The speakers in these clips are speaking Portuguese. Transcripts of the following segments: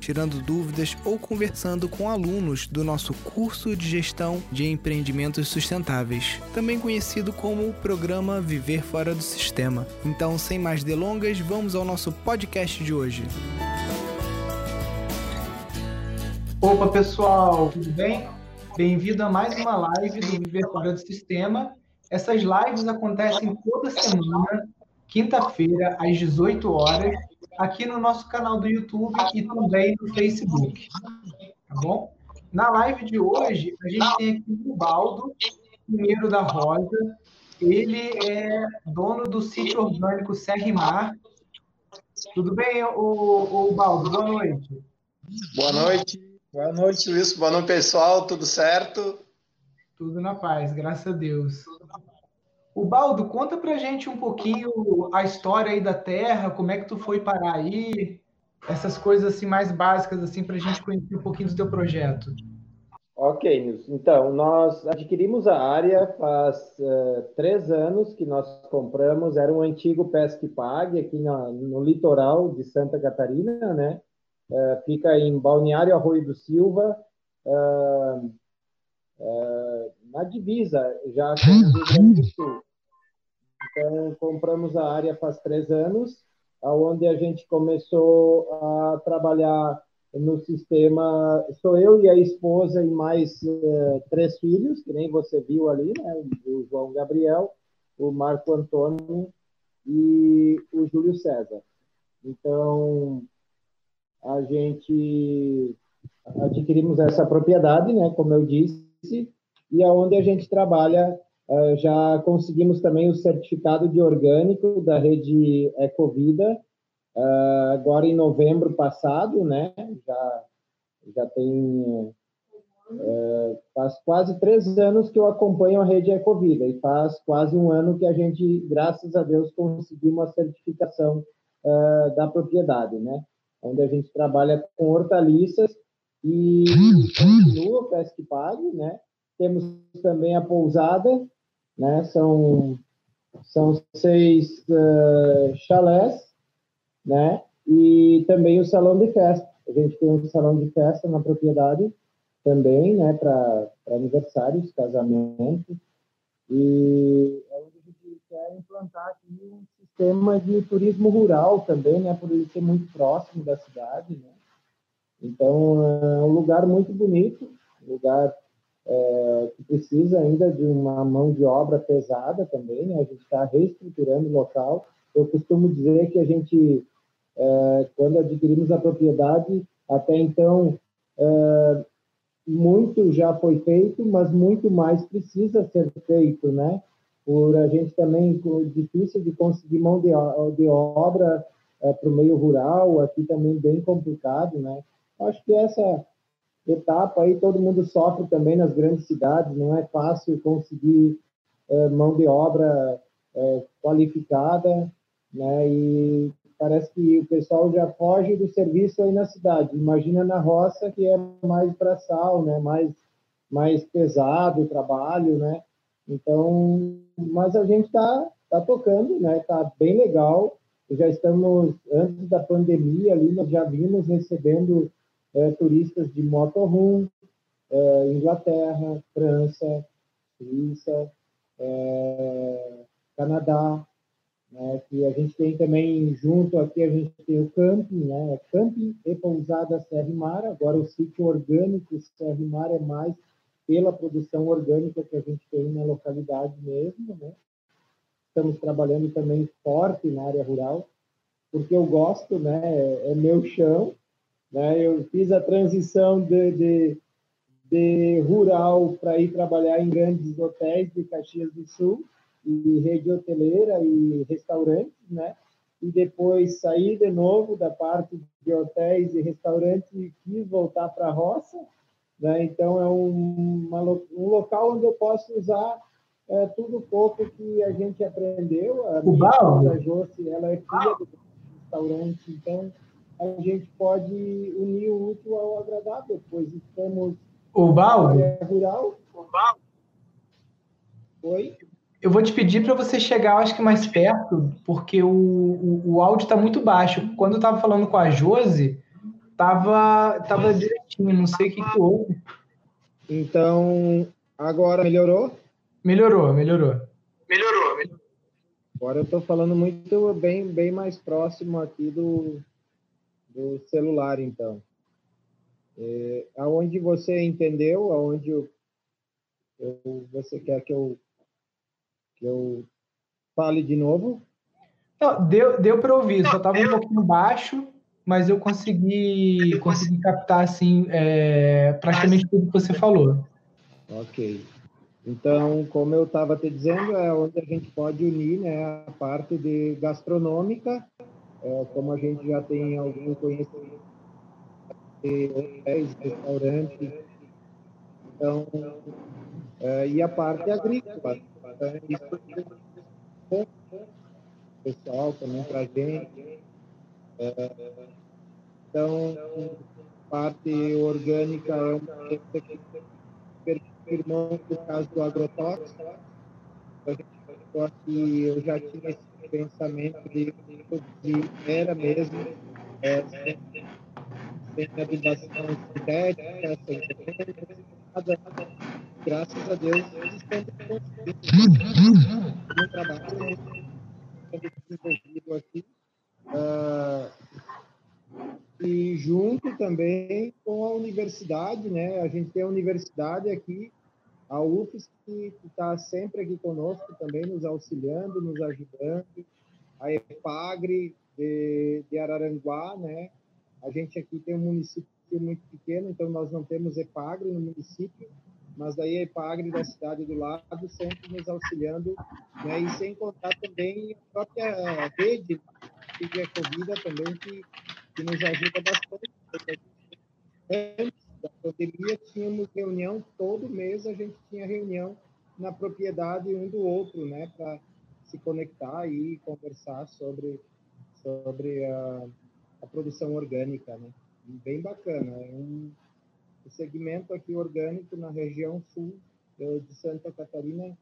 tirando dúvidas ou conversando com alunos do nosso curso de gestão de empreendimentos sustentáveis, também conhecido como o programa Viver Fora do Sistema. Então, sem mais delongas, vamos ao nosso podcast de hoje. Opa, pessoal, tudo bem? Bem-vindo a mais uma live do Viver Fora do Sistema. Essas lives acontecem toda semana, quinta-feira, às 18 horas, aqui no nosso canal do YouTube e também no Facebook. Tá bom? Na live de hoje, a gente tem aqui o Baldo, primeiro da Rosa. Ele é dono do sítio orgânico Serra Mar. Tudo bem, o, o Baldo? Boa noite. Boa noite. Boa noite, Luiz. Boa noite, pessoal. Tudo certo? Tudo na paz, graças a Deus. O Baldo, conta pra gente um pouquinho a história aí da Terra, como é que tu foi parar aí, essas coisas assim mais básicas assim para a gente conhecer um pouquinho do teu projeto. Ok, Nilson. Então, nós adquirimos a área faz uh, três anos que nós compramos, era um antigo Pesque Pague aqui na, no litoral de Santa Catarina, né? Uh, fica em Balneário Arroio do Silva, uh, na divisa já com o Rio Grande do Sul. Então, compramos a área faz três anos, onde a gente começou a trabalhar no sistema. Sou eu e a esposa e mais uh, três filhos, que nem você viu ali, né? O João Gabriel, o Marco Antônio e o Júlio César. Então, a gente adquirimos essa propriedade, né? Como eu disse, e aonde a gente trabalha já conseguimos também o certificado de orgânico da rede Ecovida, uh, agora em novembro passado, né? Já, já tem. Uh, faz quase três anos que eu acompanho a rede Ecovida e faz quase um ano que a gente, graças a Deus, conseguimos a certificação da propriedade, né? Onde a gente trabalha com hortaliças e continua o Pesque Pague, né? Temos também a pousada, né? São, são seis uh, chalés, né? E também o salão de festa. A gente tem um salão de festa na propriedade também, né? Para aniversários, casamentos. E é onde a gente quer implantar aqui um sistema de turismo rural também, né? Por ele ser muito próximo da cidade, né? Então, é um lugar muito bonito, lugar é, que precisa ainda de uma mão de obra pesada também, né? a gente está reestruturando o local. Eu costumo dizer que a gente, é, quando adquirimos a propriedade, até então, é, muito já foi feito, mas muito mais precisa ser feito, né? Por a gente também, difícil de conseguir mão de, de obra é, para o meio rural, aqui também bem complicado, né? Acho que essa etapa aí todo mundo sofre também nas grandes cidades, não é fácil conseguir é, mão de obra é, qualificada, né? E parece que o pessoal já foge do serviço aí na cidade. Imagina na roça que é mais braçal, né? Mais mais pesado o trabalho, né? Então, mas a gente está tá tocando, né? Tá bem legal. Já estamos antes da pandemia ali, nós já vimos recebendo é, turistas de motorhome, é, Inglaterra, França, Suíça, é, Canadá, né, que a gente tem também junto aqui, a gente tem o camping, né, camping e pousada Serra Mar, agora o sítio orgânico Serra Mar é mais pela produção orgânica que a gente tem na localidade mesmo, né, estamos trabalhando também forte na área rural, porque eu gosto, né, é, é meu chão, né? Eu fiz a transição de, de, de rural para ir trabalhar em grandes hotéis de Caxias do Sul, e rede hoteleira e restaurantes, né? E depois saí de novo da parte de hotéis e restaurantes e quis voltar para a roça, né? Então é um, uma, um local onde eu posso usar é, tudo pouco que a gente aprendeu. A minha esposa Josi, ela é filha do restaurante. Então, a gente pode unir o útil ao agradável, pois estamos o Baldo? rural. O Baldo? Oi? Eu vou te pedir para você chegar, acho que mais perto, porque o, o, o áudio está muito baixo. Quando eu estava falando com a Josi, tava, tava direitinho, não sei o que, que houve. Então, agora melhorou? Melhorou, melhorou. Melhorou, melhorou. Agora eu estou falando muito bem, bem mais próximo aqui do, do celular, então. É, aonde você entendeu, aonde eu, eu, você quer que eu que eu fale de novo? Não, deu deu para ouvir, só estava um pouquinho baixo, mas eu consegui, consegui captar assim é, praticamente tudo que você falou. Ok. Então, como eu estava te dizendo, é onde a gente pode unir né, a parte de gastronômica, é, como a gente já tem algum conhecimento de hotéis, restaurantes, então, é, e a parte agrícola. Então, isso é pessoal também para a gente. É, então, parte orgânica é uma coisa que irmão no caso do agrotóxico, eu já tinha esse pensamento produzir era mesmo é, sem, adubação sintética, nada. Graças a Deus, estamos conseguindo um trabalho desenvolvido aqui. Uh, e junto também com a universidade, né? A gente tem a universidade aqui a UFES, que está sempre aqui conosco também, nos auxiliando, nos ajudando, a EPAGRE de, de Araranguá, né? A gente aqui tem um município muito pequeno, então nós não temos EPAGRE no município, mas daí a EPAGRE da cidade do lado sempre nos auxiliando, né? E sem contar também a própria rede de Ecovida também, que, que nos ajuda bastante. Antes da pandemia, tínhamos reunião todo mês, a gente tinha reunião na propriedade um do outro, né, para se conectar e conversar sobre sobre a, a produção orgânica, né? Bem bacana, é um, um segmento aqui orgânico na região sul de Santa Catarina,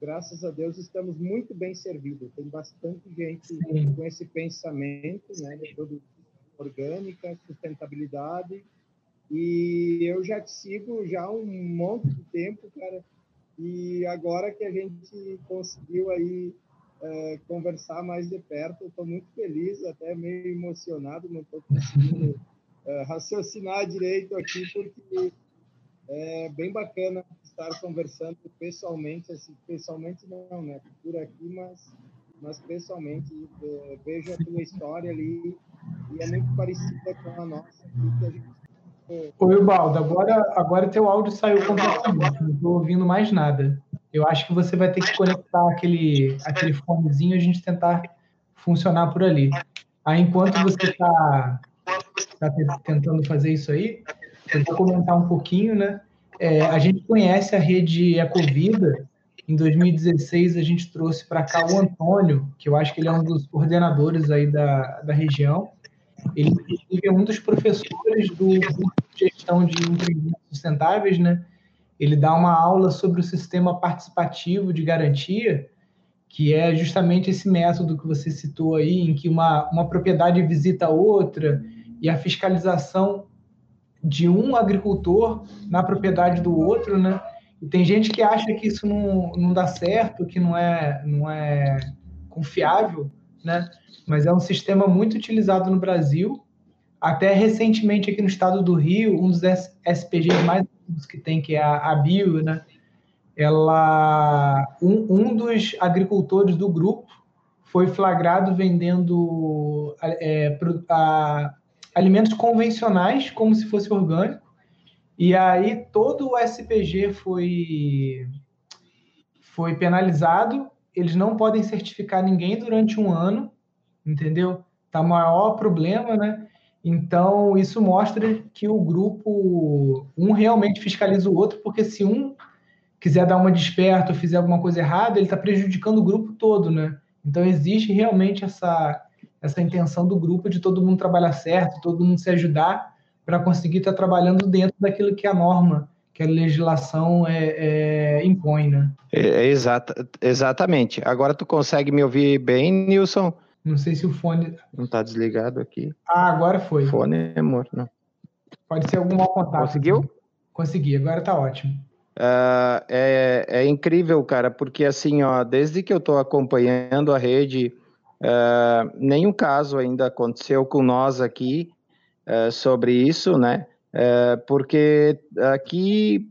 graças a Deus estamos muito bem servidos. Tem bastante gente Sim. com esse pensamento, né, de produção orgânica, sustentabilidade e eu já te sigo já há um monte de tempo, cara. E agora que a gente conseguiu aí é, conversar mais de perto, estou muito feliz, até meio emocionado, não estou conseguindo é, raciocinar direito aqui, porque é bem bacana estar conversando pessoalmente, assim, pessoalmente não, né? Por aqui, mas, mas pessoalmente. É, vejo a tua história ali e é muito parecida com a nossa, que a gente Oi, Baldo, agora, agora teu áudio saiu completamente, não estou ouvindo mais nada. Eu acho que você vai ter que conectar aquele, aquele fonezinho e a gente tentar funcionar por ali. Aí, enquanto você está tá tentando fazer isso aí, eu vou comentar um pouquinho, né? É, a gente conhece a rede Ecovida. Em 2016, a gente trouxe para cá o Antônio, que eu acho que ele é um dos coordenadores aí da, da região. Ele, inclusive, é um dos professores do curso de gestão de empreendimentos sustentáveis, né? Ele dá uma aula sobre o sistema participativo de garantia, que é justamente esse método que você citou aí, em que uma, uma propriedade visita outra e a fiscalização de um agricultor na propriedade do outro, né? E tem gente que acha que isso não, não dá certo, que não é, não é confiável, né? Mas é um sistema muito utilizado no Brasil. Até recentemente aqui no estado do Rio, um dos SPGs mais que tem, que é a, a Bio, né? Ela, um, um dos agricultores do grupo foi flagrado vendendo é, a, alimentos convencionais como se fosse orgânico. E aí todo o SPG foi foi penalizado eles não podem certificar ninguém durante um ano, entendeu? Tá maior problema, né? Então, isso mostra que o grupo, um realmente fiscaliza o outro, porque se um quiser dar uma desperta ou fizer alguma coisa errada, ele está prejudicando o grupo todo, né? Então, existe realmente essa, essa intenção do grupo de todo mundo trabalhar certo, todo mundo se ajudar para conseguir estar trabalhando dentro daquilo que a norma, que a legislação é, é impõe, né? É, é, exata, exatamente. Agora tu consegue me ouvir bem, Nilson? Não sei se o fone. Não está desligado aqui. Ah, agora foi. Fone é morto, não. Pode ser algum mau contato. Conseguiu? Consegui, agora está ótimo. Uh, é, é, incrível, cara, porque assim, ó, desde que eu estou acompanhando a rede, uh, nenhum caso ainda aconteceu com nós aqui uh, sobre isso, né? Porque aqui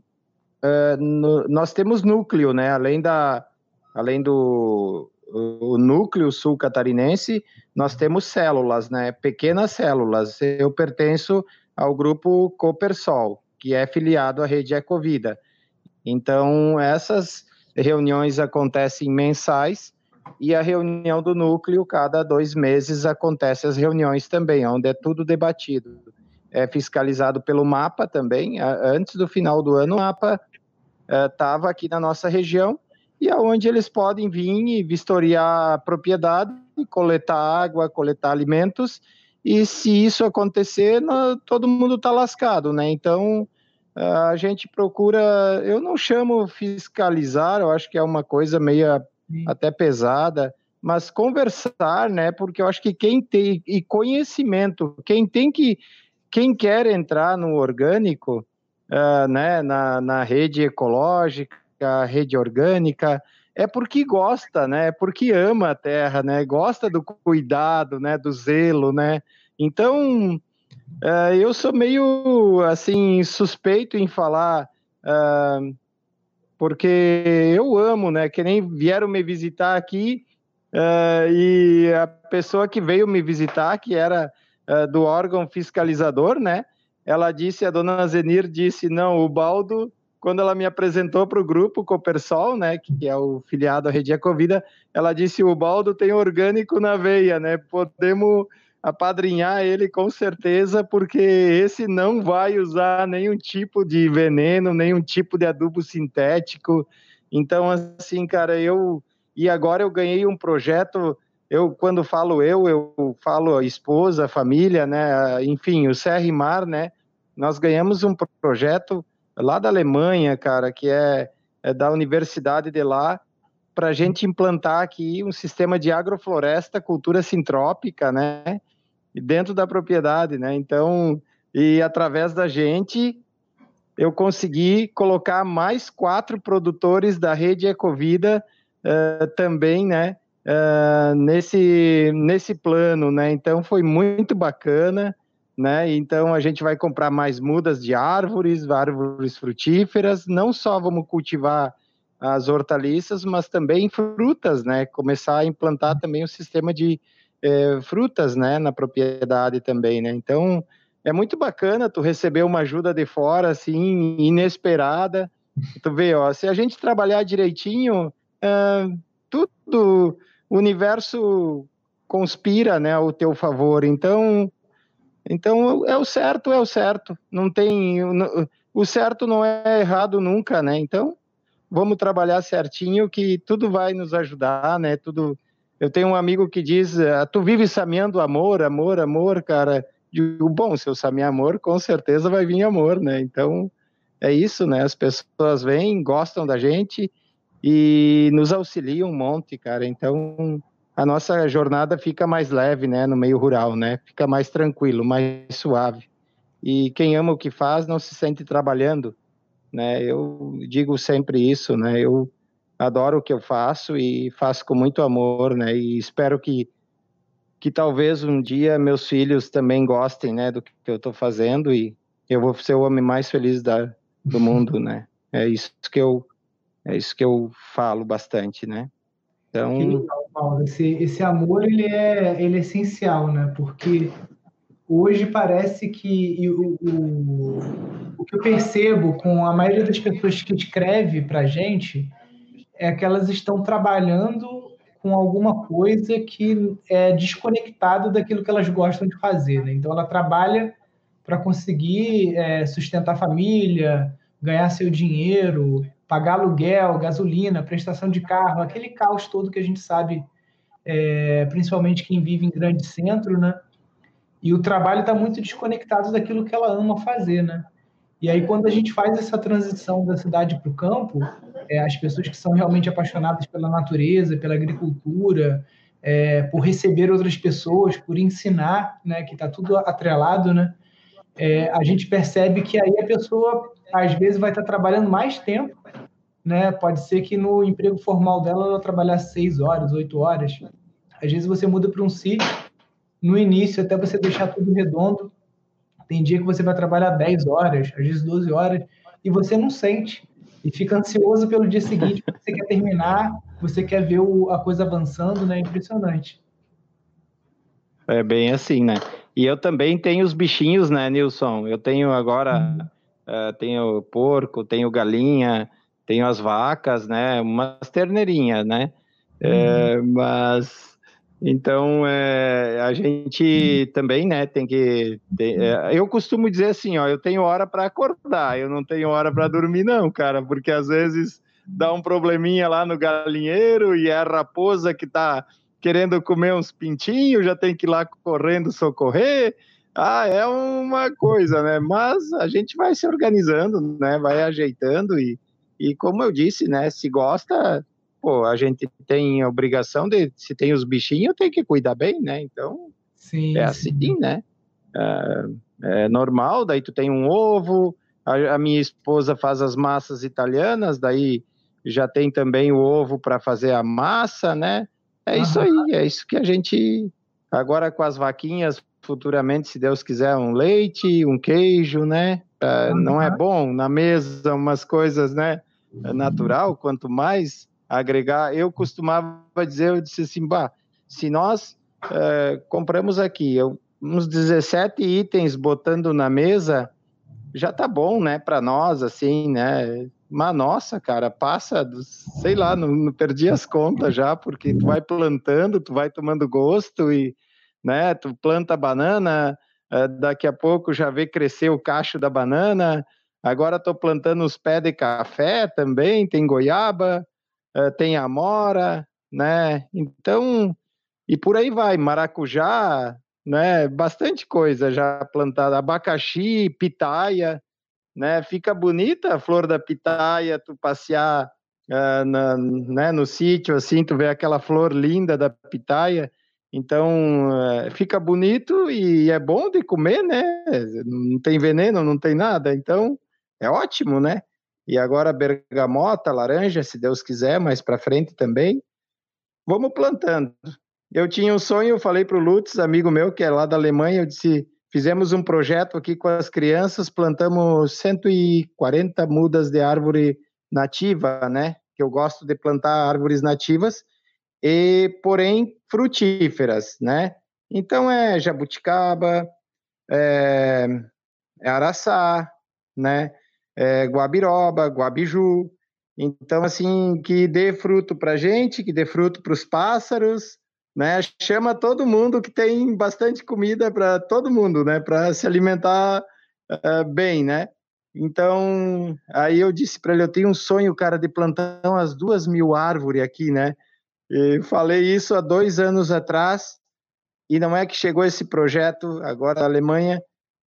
no, nós temos núcleo, né? Além da, além do o núcleo sul catarinense, nós temos células, né? Pequenas células. Eu pertenço ao grupo Copersol, que é filiado à rede Ecovida. Então, essas reuniões acontecem mensais e a reunião do núcleo, cada dois meses, acontece as reuniões também, onde é tudo debatido. É fiscalizado pelo mapa também. Antes do final do ano, o mapa estava uh, aqui na nossa região e aonde eles podem vir e vistoriar a propriedade, coletar água, coletar alimentos. E se isso acontecer, todo mundo está lascado, né? Então, a gente procura, eu não chamo fiscalizar, eu acho que é uma coisa meio até pesada, mas conversar, né? Porque eu acho que quem tem e conhecimento, quem tem que, quem quer entrar no orgânico, uh, né? Na, na rede ecológica, rede orgânica, é porque gosta, né? É porque ama a terra, né? Gosta do cuidado, né? Do zelo, né? Então Uh, eu sou meio, assim, suspeito em falar, uh, porque eu amo, né? Que nem vieram me visitar aqui uh, e a pessoa que veio me visitar, que era do órgão fiscalizador, né? Ela disse, a dona Zenir disse, não, o Baldo, quando ela me apresentou para o grupo Copersol, né? Que é o filiado à Rede Ecovida, ela disse, o Baldo tem orgânico na veia, né? Podemos apadrinhar ele com certeza, porque esse não vai usar nenhum tipo de veneno, nenhum tipo de adubo sintético. Então, assim, cara, eu. E agora eu ganhei um projeto. Eu, quando falo eu, eu falo esposa, família, né? Enfim, o Mar, né? Nós ganhamos um projeto lá da Alemanha, cara, que é, é da Universidade de lá, para a gente implantar aqui um sistema de agrofloresta, cultura sintrópica, né? dentro da propriedade, né? Então, e através da gente, eu consegui colocar mais quatro produtores da rede Ecovida uh, também, né? Uh, nesse, nesse plano, né? Então, foi muito bacana, né? Então, a gente vai comprar mais mudas de árvores, árvores frutíferas, não só vamos cultivar as hortaliças, mas também frutas, né? Começar a implantar também o sistema de é, frutas, né, na propriedade também, né? Então, é muito bacana tu receber uma ajuda de fora, assim, inesperada. Tu vê, ó, se a gente trabalhar direitinho, é, tudo, o universo conspira, né, ao teu favor. Então, então é o certo, é o certo. Não tem, o certo não é errado nunca, né? Então, vamos trabalhar certinho que tudo vai nos ajudar, né? Tudo eu tenho um amigo que diz: ah, Tu vive sameando amor, amor, amor, cara. Digo, bom, se eu samear amor, com certeza vai vir amor, né? Então, é isso, né? As pessoas vêm, gostam da gente e nos auxiliam um monte, cara. Então, a nossa jornada fica mais leve, né? No meio rural, né? Fica mais tranquilo, mais suave. E quem ama o que faz não se sente trabalhando, né? Eu digo sempre isso, né? Eu adoro o que eu faço e faço com muito amor, né? E espero que que talvez um dia meus filhos também gostem, né, do que eu estou fazendo e eu vou ser o homem mais feliz da, do mundo, né? É isso que eu é isso que eu falo bastante, né? Então, legal, Paulo. Esse, esse amor ele é ele é essencial, né? Porque hoje parece que o, o, o que eu percebo com a maioria das pessoas que escreve para gente é que elas estão trabalhando com alguma coisa que é desconectada daquilo que elas gostam de fazer. Né? Então, ela trabalha para conseguir é, sustentar a família, ganhar seu dinheiro, pagar aluguel, gasolina, prestação de carro, aquele caos todo que a gente sabe é, principalmente quem vive em grande centro, né? E o trabalho está muito desconectado daquilo que ela ama fazer, né? E aí, quando a gente faz essa transição da cidade para o campo, é, as pessoas que são realmente apaixonadas pela natureza, pela agricultura, é, por receber outras pessoas, por ensinar, né, que está tudo atrelado, né, é, a gente percebe que aí a pessoa, às vezes, vai estar trabalhando mais tempo, né, pode ser que no emprego formal dela ela trabalhar seis horas, oito horas, às vezes você muda para um sítio, no início, até você deixar tudo redondo, tem dia que você vai trabalhar 10 horas, às vezes 12 horas, e você não sente. E fica ansioso pelo dia seguinte, porque você quer terminar, você quer ver o, a coisa avançando, né? Impressionante. É bem assim, né? E eu também tenho os bichinhos, né, Nilson? Eu tenho agora, uhum. Uh, tenho porco, tenho galinha, tenho as vacas, né? Umas terneirinhas, né? Uhum. É, mas então, é, a gente também, né, tem que. Ter, é, eu costumo dizer assim, ó, eu tenho hora para acordar, eu não tenho hora para dormir, não, cara, porque às vezes dá um probleminha lá no galinheiro e é a raposa que está querendo comer uns pintinhos, já tem que ir lá correndo socorrer. Ah, é uma coisa, né? Mas a gente vai se organizando, né? Vai ajeitando e, e como eu disse, né? Se gosta, pô, a gente tem a obrigação de, se tem os bichinhos, tem que cuidar bem, né? Então, sim, é assim, sim. né? É, é, normal, daí tu tem um ovo, a, a, minha esposa faz as massas italianas, daí já tem também o ovo para fazer a massa, né? É isso aí, é isso que a gente. Agora com as vaquinhas, futuramente, se Deus quiser, um leite, um queijo, né? É, não é bom na mesa umas coisas, né? Natural, quanto mais agregar. Eu costumava dizer, eu disse assim, bah, se nós é, compramos aqui eu, uns 17 itens botando na mesa, já tá bom, né, para nós, assim, né? Mas nossa, cara, passa, sei lá, não, não, perdi as contas já, porque tu vai plantando, tu vai tomando gosto e, né, tu planta banana, é, daqui a pouco já vê crescer o cacho da banana, agora estou plantando os pés de café também, tem goiaba, uh, tem amora, né? Então, e por aí vai, maracujá, né? Bastante coisa já plantada, abacaxi, pitaia, né? Fica bonita a flor da pitaia, tu passear uh, na, né, no sítio, assim, tu vê aquela flor linda da pitaia, então uh, fica bonito e é bom de comer, né? Não tem veneno, não tem nada, então é ótimo, né? e agora bergamota, laranja, se Deus quiser, mais para frente também. Vamos plantando. Eu tinha um sonho, eu falei para o Lutz, amigo meu, que é lá da Alemanha, eu disse, fizemos um projeto aqui com as crianças, plantamos 140 mudas de árvore nativa, né? Que eu gosto de plantar árvores nativas, e porém frutíferas, né? Então é jabuticaba, é, é araçá, né? é, guabiroba, guabiju. Então, assim, que dê fruto para gente, que dê fruto para os pássaros, né? Chama todo mundo que tem bastante comida para todo mundo, né? Para se alimentar uh, bem, né? Então, aí eu disse para ele, eu tenho um sonho, cara, de plantar umas duas mil árvores aqui, né? E falei isso há dois anos atrás, e não é que chegou esse projeto agora da Alemanha,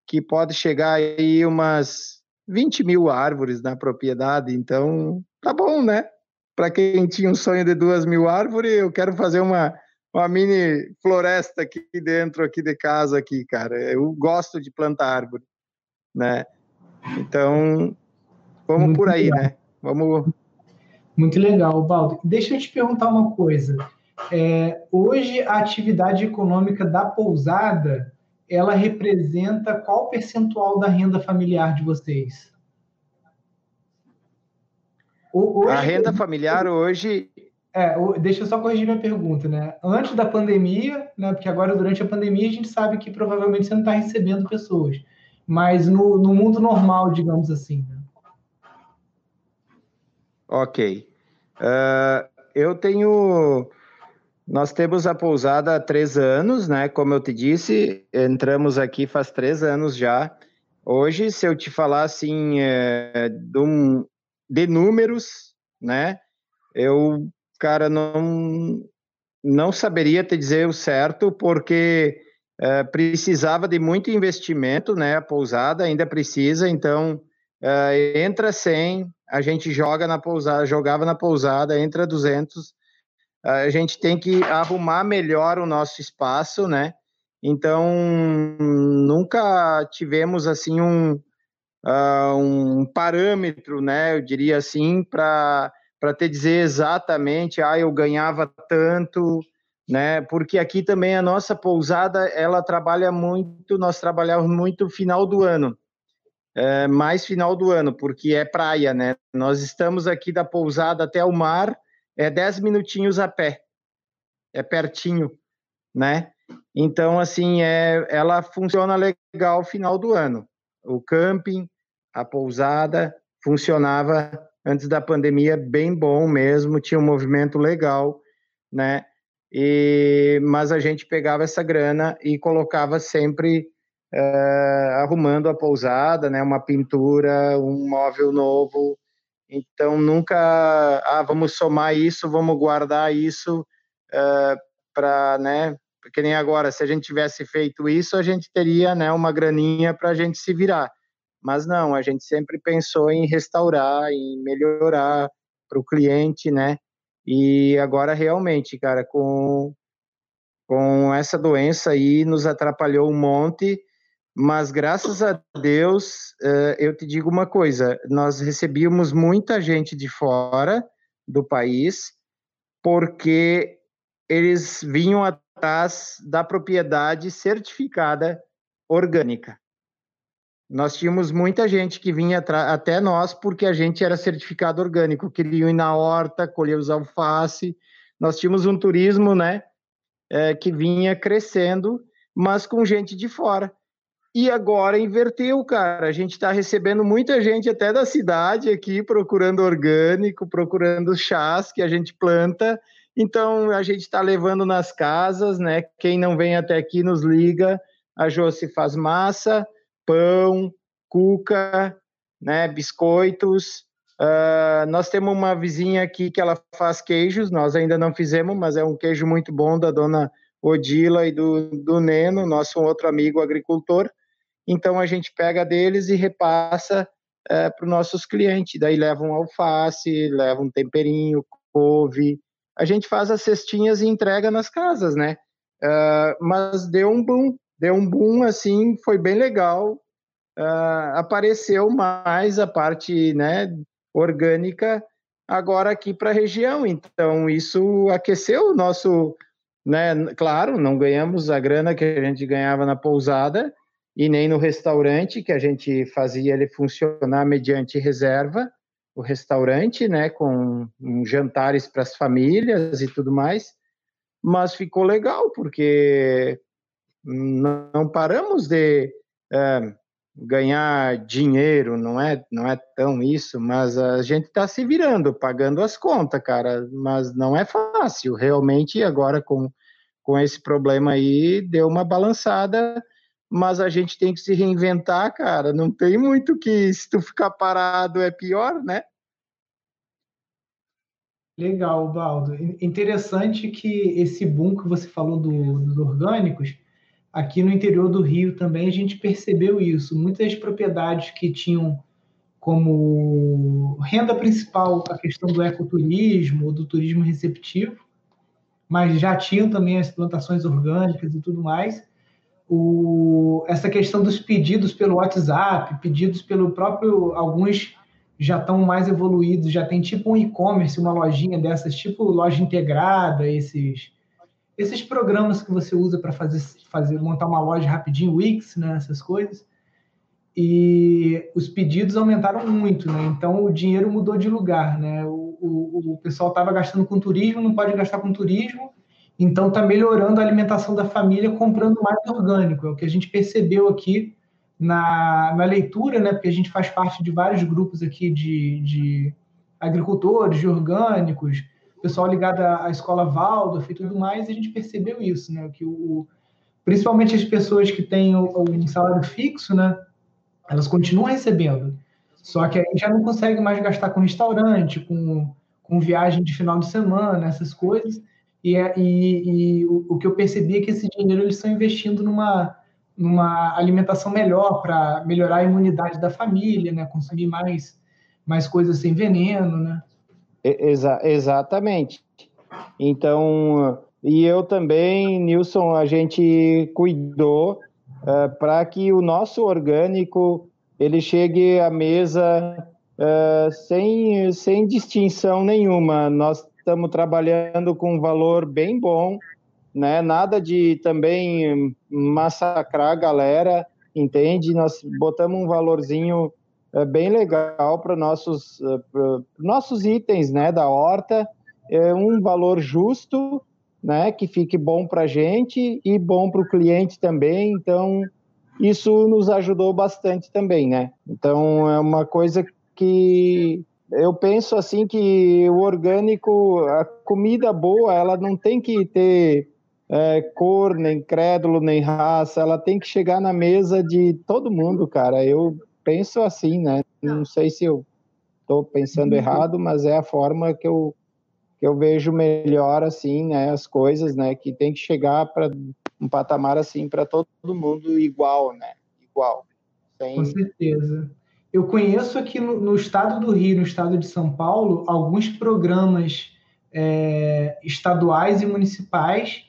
que pode chegar aí umas 20 mil árvores na propriedade, então tá bom, né? Para quem tinha um sonho de duas mil árvores, eu quero fazer uma, uma mini floresta aqui dentro aqui de casa aqui, cara. Eu gosto de plantar árvore, né? Então, vamos Muito por aí, legal. né? Vamos. Muito legal, Baldo. Deixa eu te perguntar uma coisa. É, hoje a atividade econômica da pousada ela representa qual percentual da renda familiar de vocês? Hoje, a renda familiar hoje. É, deixa eu só corrigir minha pergunta, né? Antes da pandemia, né? Porque agora durante a pandemia a gente sabe que provavelmente você não está recebendo pessoas, mas no, no mundo normal, digamos assim. Né? Ok. Uh, eu tenho nós temos a pousada há três anos, né? Como eu te disse, entramos aqui faz três anos já. Hoje, se eu te falar assim é, de, um, de números, né? Eu, cara, não não saberia te dizer o certo, porque é, precisava de muito investimento, né? A pousada ainda precisa, então é, entra 100, a gente joga na pousada, jogava na pousada, entra 200, a gente tem que arrumar melhor o nosso espaço, né? Então nunca tivemos assim um uh, um parâmetro, né? Eu diria assim para te dizer exatamente, ah, eu ganhava tanto, né? Porque aqui também a nossa pousada, ela trabalha muito, nós trabalhamos muito final do ano, é, mais final do ano, porque é praia, né? Nós estamos aqui da pousada até o mar, é 10 minutinhos a pé, é pertinho, né? Então, assim, é, ela funciona legal final do ano. O camping, a pousada, funcionava antes da pandemia bem bom mesmo, tinha um movimento legal, né? E, mas a gente pegava essa grana e colocava sempre arrumando a pousada, né? Uma pintura, um móvel novo. Então nunca, ah, vamos somar isso, vamos guardar isso uh, para, né? Porque nem agora, se a gente tivesse feito isso, a gente teria, né? Uma graninha para a gente se virar. Mas não, a gente sempre pensou em restaurar, em melhorar para o cliente, né? E agora realmente, cara, com com essa doença aí nos atrapalhou um monte, mas graças a Deus, eh, eu te digo uma coisa, nós recebíamos muita gente de fora do país, porque eles vinham atrás da propriedade certificada orgânica. Nós tínhamos muita gente que vinha até nós porque a gente era certificado orgânico, queriam ir na horta, colher os alface. Nós tínhamos um turismo, né, é, que vinha crescendo, mas com gente de fora. E agora inverteu, cara. A gente está recebendo muita gente até da cidade aqui procurando orgânico, procurando chás que a gente planta. Então a gente está levando nas casas, né? Quem não vem até aqui nos liga. A Josi faz massa pão, cuca, né, biscoitos. Uh, nós temos uma vizinha aqui que ela faz queijos, nós ainda não fizemos, mas é um queijo muito bom da dona Odila e do, do Neno, nosso outro amigo agricultor. Então a gente pega deles e repassa uh, para os nossos clientes. Daí levam alface, levam um temperinho, couve. A gente faz as cestinhas e entrega nas casas, né? Uh, mas deu um boom, deu um boom assim, foi bem legal. Uh, apareceu mais a parte né, orgânica agora aqui para a região. Então, isso aqueceu o nosso. Né, claro, não ganhamos a grana que a gente ganhava na pousada e nem no restaurante, que a gente fazia ele funcionar mediante reserva, o restaurante, né, com jantares para as famílias e tudo mais. Mas ficou legal, porque não paramos de é, ganhar dinheiro, não é, não é tão isso, mas a gente está se virando, pagando as contas, cara, mas não é fácil, realmente agora com, com esse problema aí deu uma balançada, mas a gente tem que se reinventar, cara, não tem muito que, se tu ficar parado é pior, né? Legal, Baldo. Interessante que esse boom que você falou do, dos orgânicos, aqui no interior do Rio também a gente percebeu isso. Muitas propriedades que tinham como renda principal a questão do ecoturismo, do turismo receptivo, mas já tinham também as plantações orgânicas e tudo mais. O, essa questão dos pedidos pelo WhatsApp, pedidos pelo próprio. Alguns já estão mais evoluídos, já tem tipo um e-commerce, uma lojinha dessas, tipo loja integrada, esses esses programas que você usa para fazer, fazer montar uma loja rapidinho, Wix, né, essas coisas. E os pedidos aumentaram muito, né? Então o dinheiro mudou de lugar, né? O, o, o pessoal estava gastando com turismo, não pode gastar com turismo, então está melhorando a alimentação da família comprando mais orgânico. É o que a gente percebeu aqui na, na leitura, né? Porque a gente faz parte de vários grupos aqui de, de agricultores, de orgânicos, pessoal ligado à escola Waldorf e tudo mais, e a gente percebeu isso, né? Que o, principalmente as pessoas que têm o salário fixo, né? Elas continuam recebendo. Só que a gente já não consegue mais gastar com restaurante, com, com viagem de final de semana, essas coisas. E, é, e, e o, o, que eu percebi é que esse dinheiro eles estão investindo numa, numa alimentação melhor para melhorar a imunidade da família, né? Consumir mais, mais coisas sem veneno, né? Exa exatamente. Então, e eu também, Nilson, a gente cuidou uh, para que o nosso orgânico ele chegue à mesa uh, sem, sem distinção nenhuma. Nós estamos trabalhando com um valor bem bom, né? Nada de também massacrar a galera, entende? Nós botamos um valorzinho uh, bem legal para nossos uh, nossos itens, né? Da horta, é um valor justo, né? Que fique bom para gente e bom para o cliente também. Então isso nos ajudou bastante também, né? Então é uma coisa que eu penso assim que o orgânico, a comida boa, ela não tem que ter é, cor, nem crédulo, nem raça, ela tem que chegar na mesa de todo mundo, cara. Eu penso assim, né? Não sei se eu estou pensando uhum. errado, mas é a forma que eu que eu vejo melhor assim, né? As coisas, né? Que tem que chegar para um patamar assim para todo mundo igual, né? Igual. Sem... Com certeza. Eu conheço aqui no, no, estado do Rio, no estado de São Paulo, alguns programas é, estaduais e municipais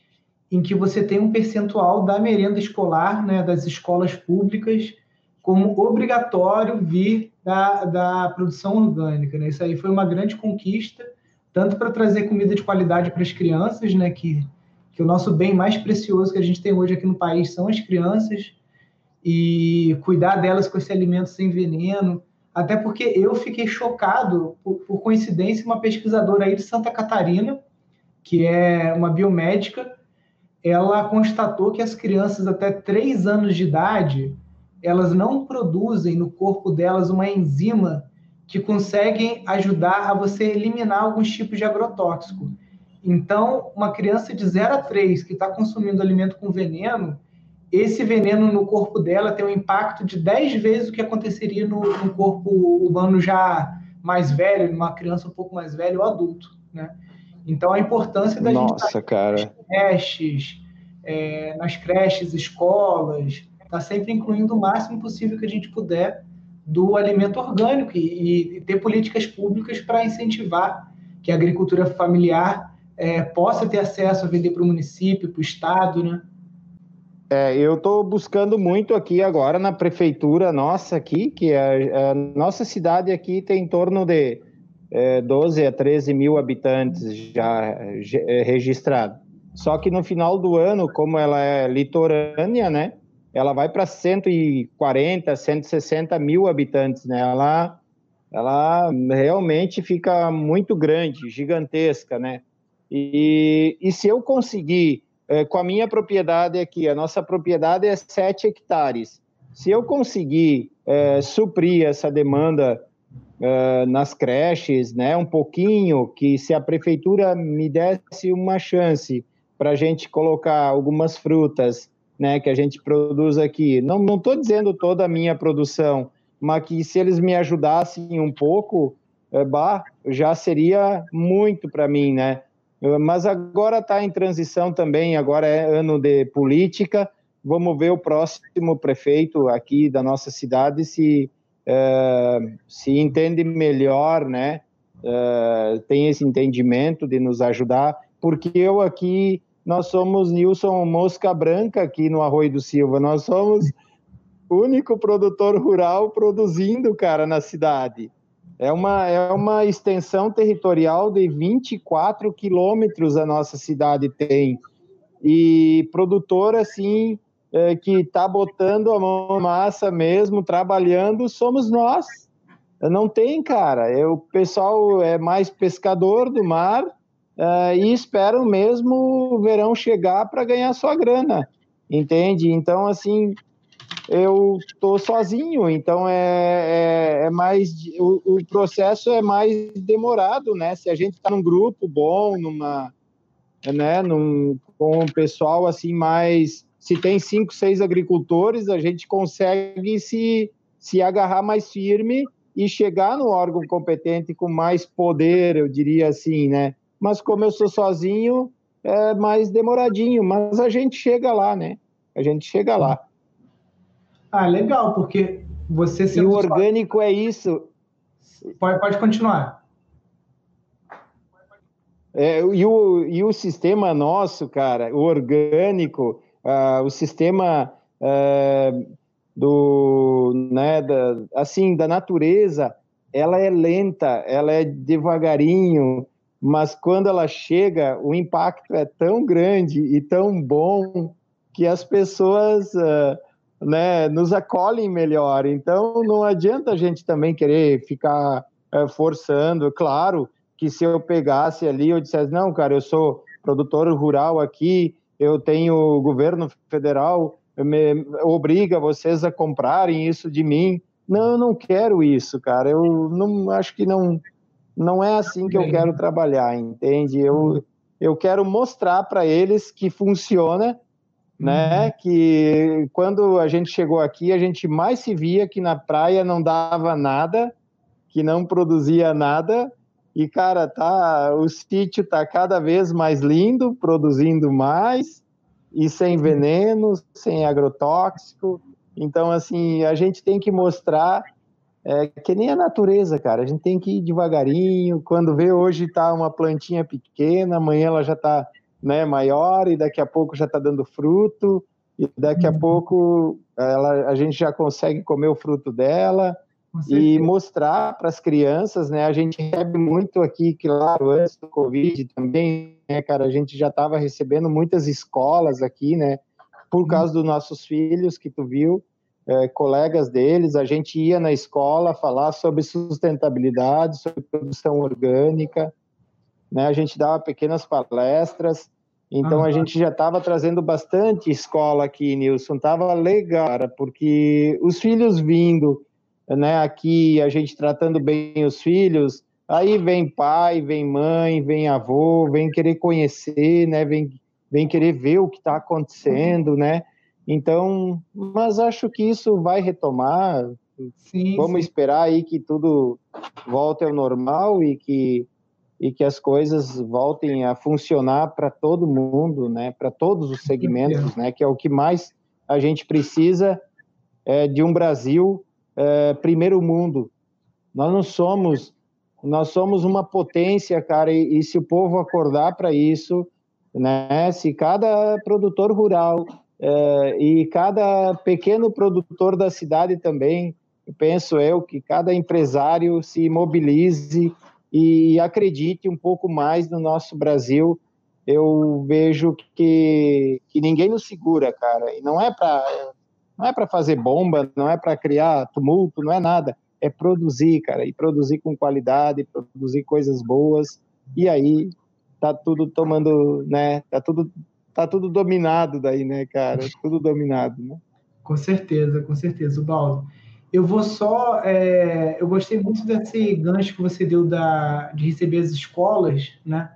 em que você tem um percentual da merenda escolar, né, das escolas públicas, como obrigatório vir da, da produção orgânica. Né? Isso aí foi uma grande conquista, tanto para trazer comida de qualidade para as crianças, né, que, que o nosso bem mais precioso que a gente tem hoje aqui no país são as crianças, e cuidar delas com esse alimento sem veneno. Até porque eu fiquei chocado, por, por coincidência, uma pesquisadora aí de Santa Catarina, que é uma biomédica, ela constatou que as crianças até 3 anos de idade, elas não produzem no corpo delas uma enzima que conseguem ajudar a você eliminar alguns tipos de agrotóxico. Então, uma criança de 0 a 3 que está consumindo alimento com veneno, esse veneno no corpo dela tem um impacto de 10 vezes o que aconteceria no, no corpo humano já mais velho, numa criança um pouco mais velha ou adulto, né? Então, a importância da Nossa, gente... Cara. Nas creches, é, nas creches, escolas, tá sempre incluindo o máximo possível que a gente puder do alimento orgânico e, e ter políticas públicas para incentivar que a agricultura familiar é, possa ter acesso a vender para o município, para o estado, né? É, eu estou buscando muito aqui agora na prefeitura nossa aqui, que a, a nossa cidade aqui tem em torno de é, 12 a 13 mil habitantes já é, registrados. Só que no final do ano, como ela é litorânea, né, ela vai para 140, 160 mil habitantes, né? Ela, ela realmente fica muito grande, gigantesca, né? E, e se eu conseguir é, com a minha propriedade aqui, a nossa propriedade é 7 hectares. Se eu conseguir é, suprir essa demanda é, nas creches, né, um pouquinho, que se a prefeitura me desse uma chance para a gente colocar algumas frutas, né, que a gente produz aqui, não estou dizendo toda a minha produção, mas que se eles me ajudassem um pouco, é, bah, já seria muito para mim, né? Mas agora está em transição também, agora é ano de política. Vamos ver o próximo prefeito aqui da nossa cidade se, uh, se entende melhor, né? Uh, tem esse entendimento de nos ajudar, porque eu aqui, nós somos Nilson Mosca Branca aqui no Arroio do Silva, nós somos único produtor rural produzindo, cara, na cidade. É uma, é uma extensão territorial de 24 quilômetros a nossa cidade tem. E produtor, assim, é, que está botando a mão na massa mesmo, trabalhando, somos nós. Não tem, cara. É, o pessoal é mais pescador do mar é, e esperam mesmo o verão chegar para ganhar sua grana, entende? Então, assim, eu estou sozinho, então é, é, é mais o, o, processo é mais demorado, né? Se a gente está num grupo bom, numa, né, num, com um pessoal assim mais, se tem cinco, seis agricultores, a gente consegue se se agarrar mais firme e chegar no órgão competente com mais poder, eu diria assim, né? Mas como eu sou sozinho, é mais demoradinho, mas a gente chega lá, né? A gente chega lá. Ah, legal, porque você E o orgânico só... é isso. Pode, pode continuar. É, e, o, e o sistema nosso, cara, o orgânico, uh, o sistema uh, do, né, da, assim, da natureza, ela é lenta, ela é devagarinho, mas quando ela chega, o impacto é tão grande e tão bom que as pessoas uh, né, nos acolhem melhor. Então, não adianta a gente também querer ficar uh, forçando. Claro que se eu pegasse ali, eu dissesse, não, cara, eu sou produtor rural aqui, eu tenho o governo federal, me obriga vocês a comprarem isso de mim. Não, eu não quero isso, cara. Eu não acho que não não é assim que eu quero trabalhar, entende? Eu eu quero mostrar para eles que funciona, né? Uhum. Que quando a gente chegou aqui, a gente mais se via que na praia não dava nada, que não produzia nada. E cara, tá, o sítio tá cada vez mais lindo, produzindo mais e sem uhum. veneno, sem agrotóxico. Então, assim, a gente tem que mostrar é, que nem a natureza, cara. A gente tem que ir devagarinho. Quando vê hoje está uma plantinha pequena, amanhã ela já está né, maior e daqui a pouco já está dando fruto e daqui a uhum. pouco ela, a gente já consegue comer o fruto dela e mostrar para as crianças, né? A gente recebe muito aqui, claro, antes do Covid também, né, cara? A gente já estava recebendo muitas escolas aqui, né? Por uhum. causa dos nossos filhos que tu viu, é, colegas deles, a gente ia na escola falar sobre sustentabilidade, sobre produção orgânica, né? A gente dava pequenas palestras. Então uhum. a gente já estava trazendo bastante escola aqui, Nilson. Tava legal, porque os filhos vindo né, aqui a gente tratando bem os filhos, aí vem pai, vem mãe, vem avô, vem querer conhecer, né, vem, vem querer ver o que está acontecendo, né? Então, mas acho que isso vai retomar. Sim, Vamos sim. esperar aí que tudo volte ao normal e que e que as coisas voltem a funcionar para todo mundo, né? Para todos os segmentos, né? Que é o que mais a gente precisa é, de um Brasil é, primeiro mundo. Nós não somos, nós somos uma potência, cara, e, e se o povo acordar para isso, né? Se cada produtor rural é, e cada pequeno produtor da cidade também, penso eu que cada empresário se mobilize e acredite um pouco mais no nosso Brasil, eu vejo que, que ninguém nos segura, cara. E não é para não é para fazer bomba, não é para criar tumulto, não é nada. É produzir, cara, e produzir com qualidade, produzir coisas boas. E aí tá tudo tomando, né? Tá tudo tá tudo dominado daí, né, cara? Tudo dominado, né? Com certeza, com certeza, Baldo. Eu vou só. É, eu gostei muito desse gancho que você deu da, de receber as escolas, né?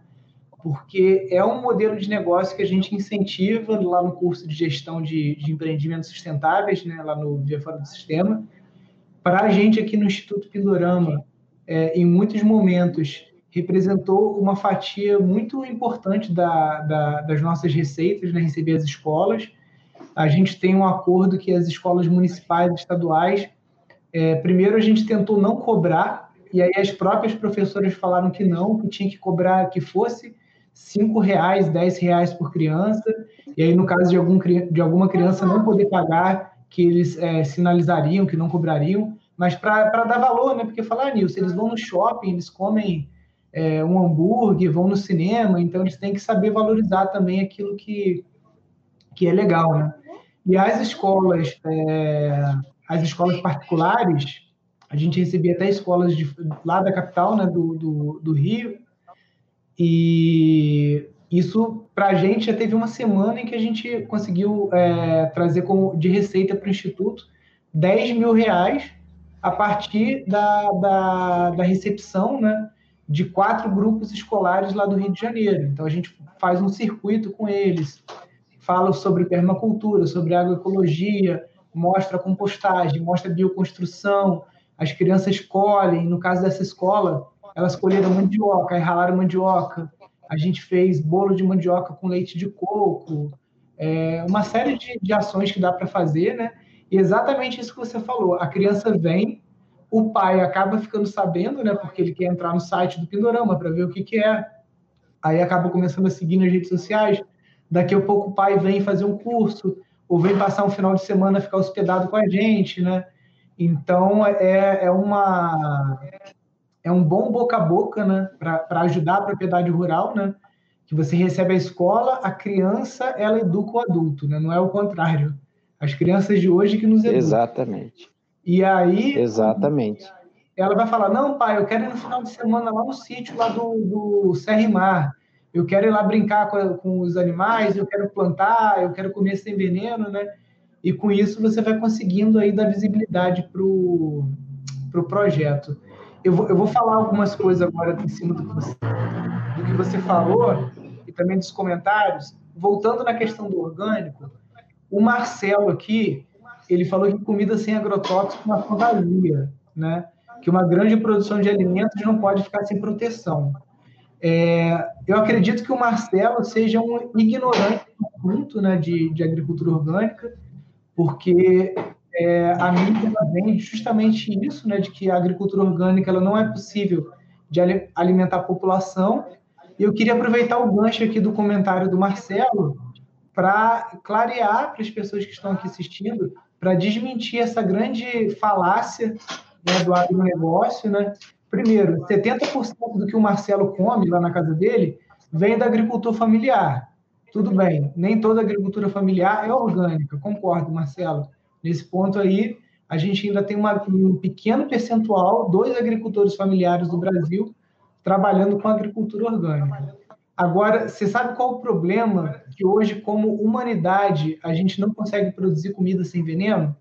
porque é um modelo de negócio que a gente incentiva lá no curso de gestão de, de empreendimentos sustentáveis, né, lá no Via Fora do Sistema. Para a gente aqui no Instituto Pindorama, é, em muitos momentos, representou uma fatia muito importante da, da, das nossas receitas, né, receber as escolas. A gente tem um acordo que as escolas municipais e estaduais, é, primeiro a gente tentou não cobrar, e aí as próprias professoras falaram que não, que tinha que cobrar que fosse cinco reais, dez reais por criança, e aí no caso de, algum, de alguma criança não poder pagar, que eles é, sinalizariam, que não cobrariam, mas para dar valor, né? Porque falar ah, eles vão no shopping, eles comem é, um hambúrguer, vão no cinema, então eles têm que saber valorizar também aquilo que, que é legal, né? E as escolas, é, as escolas particulares, a gente recebia até escolas de, lá da capital, né, do, do, do Rio, e isso, para a gente, já teve uma semana em que a gente conseguiu é, trazer como, de receita para o Instituto 10 mil reais a partir da, da, da, recepção né, de quatro grupos escolares lá do Rio de Janeiro. Então, a gente faz um circuito com eles, fala sobre permacultura, sobre agroecologia, mostra compostagem, mostra bioconstrução, as crianças colhem, no caso dessa escola, elas colheram mandioca, aí ralaram mandioca, a gente fez bolo de mandioca com leite de coco, é, uma série de, de ações que dá para fazer, né? E exatamente isso que você falou. A criança vem, o pai acaba ficando sabendo, né? Porque ele quer entrar no site do Pindorama para ver o que, que é. Aí acaba começando a seguir nas redes sociais. Daqui a pouco o pai vem fazer um curso, ou vem passar um final de semana ficar hospedado com a gente, né? Então é, é uma é um bom boca a boca, né? Para ajudar a propriedade rural, né? Que você recebe a escola, a criança ela educa o adulto, né? Não é o contrário. As crianças de hoje que nos educam. Exatamente. E aí. Exatamente. Ela vai falar: não, pai, eu quero ir no final de semana lá no sítio lá do, do Serrimar. Eu quero ir lá brincar com, com os animais, eu quero plantar, eu quero comer sem veneno, né? E com isso você vai conseguindo aí dar visibilidade para o pro projeto. Eu vou, eu vou falar algumas coisas agora em cima do que, você, do que você falou e também dos comentários. Voltando na questão do orgânico, o Marcelo aqui, ele falou que comida sem agrotóxico é uma fantasia, né? Que uma grande produção de alimentos não pode ficar sem proteção. É, eu acredito que o Marcelo seja um ignorante muito né, de, de agricultura orgânica, porque é, a mídia vem justamente isso, né, de que a agricultura orgânica ela não é possível de alimentar a população. E eu queria aproveitar o gancho aqui do comentário do Marcelo para clarear para as pessoas que estão aqui assistindo, para desmentir essa grande falácia né, do agronegócio. Né? Primeiro, 70% do que o Marcelo come lá na casa dele vem da agricultura familiar. Tudo bem, nem toda agricultura familiar é orgânica, concordo, Marcelo. Nesse ponto aí, a gente ainda tem uma, um pequeno percentual dos agricultores familiares do Brasil trabalhando com agricultura orgânica. Agora, você sabe qual o problema que hoje, como humanidade, a gente não consegue produzir comida sem veneno?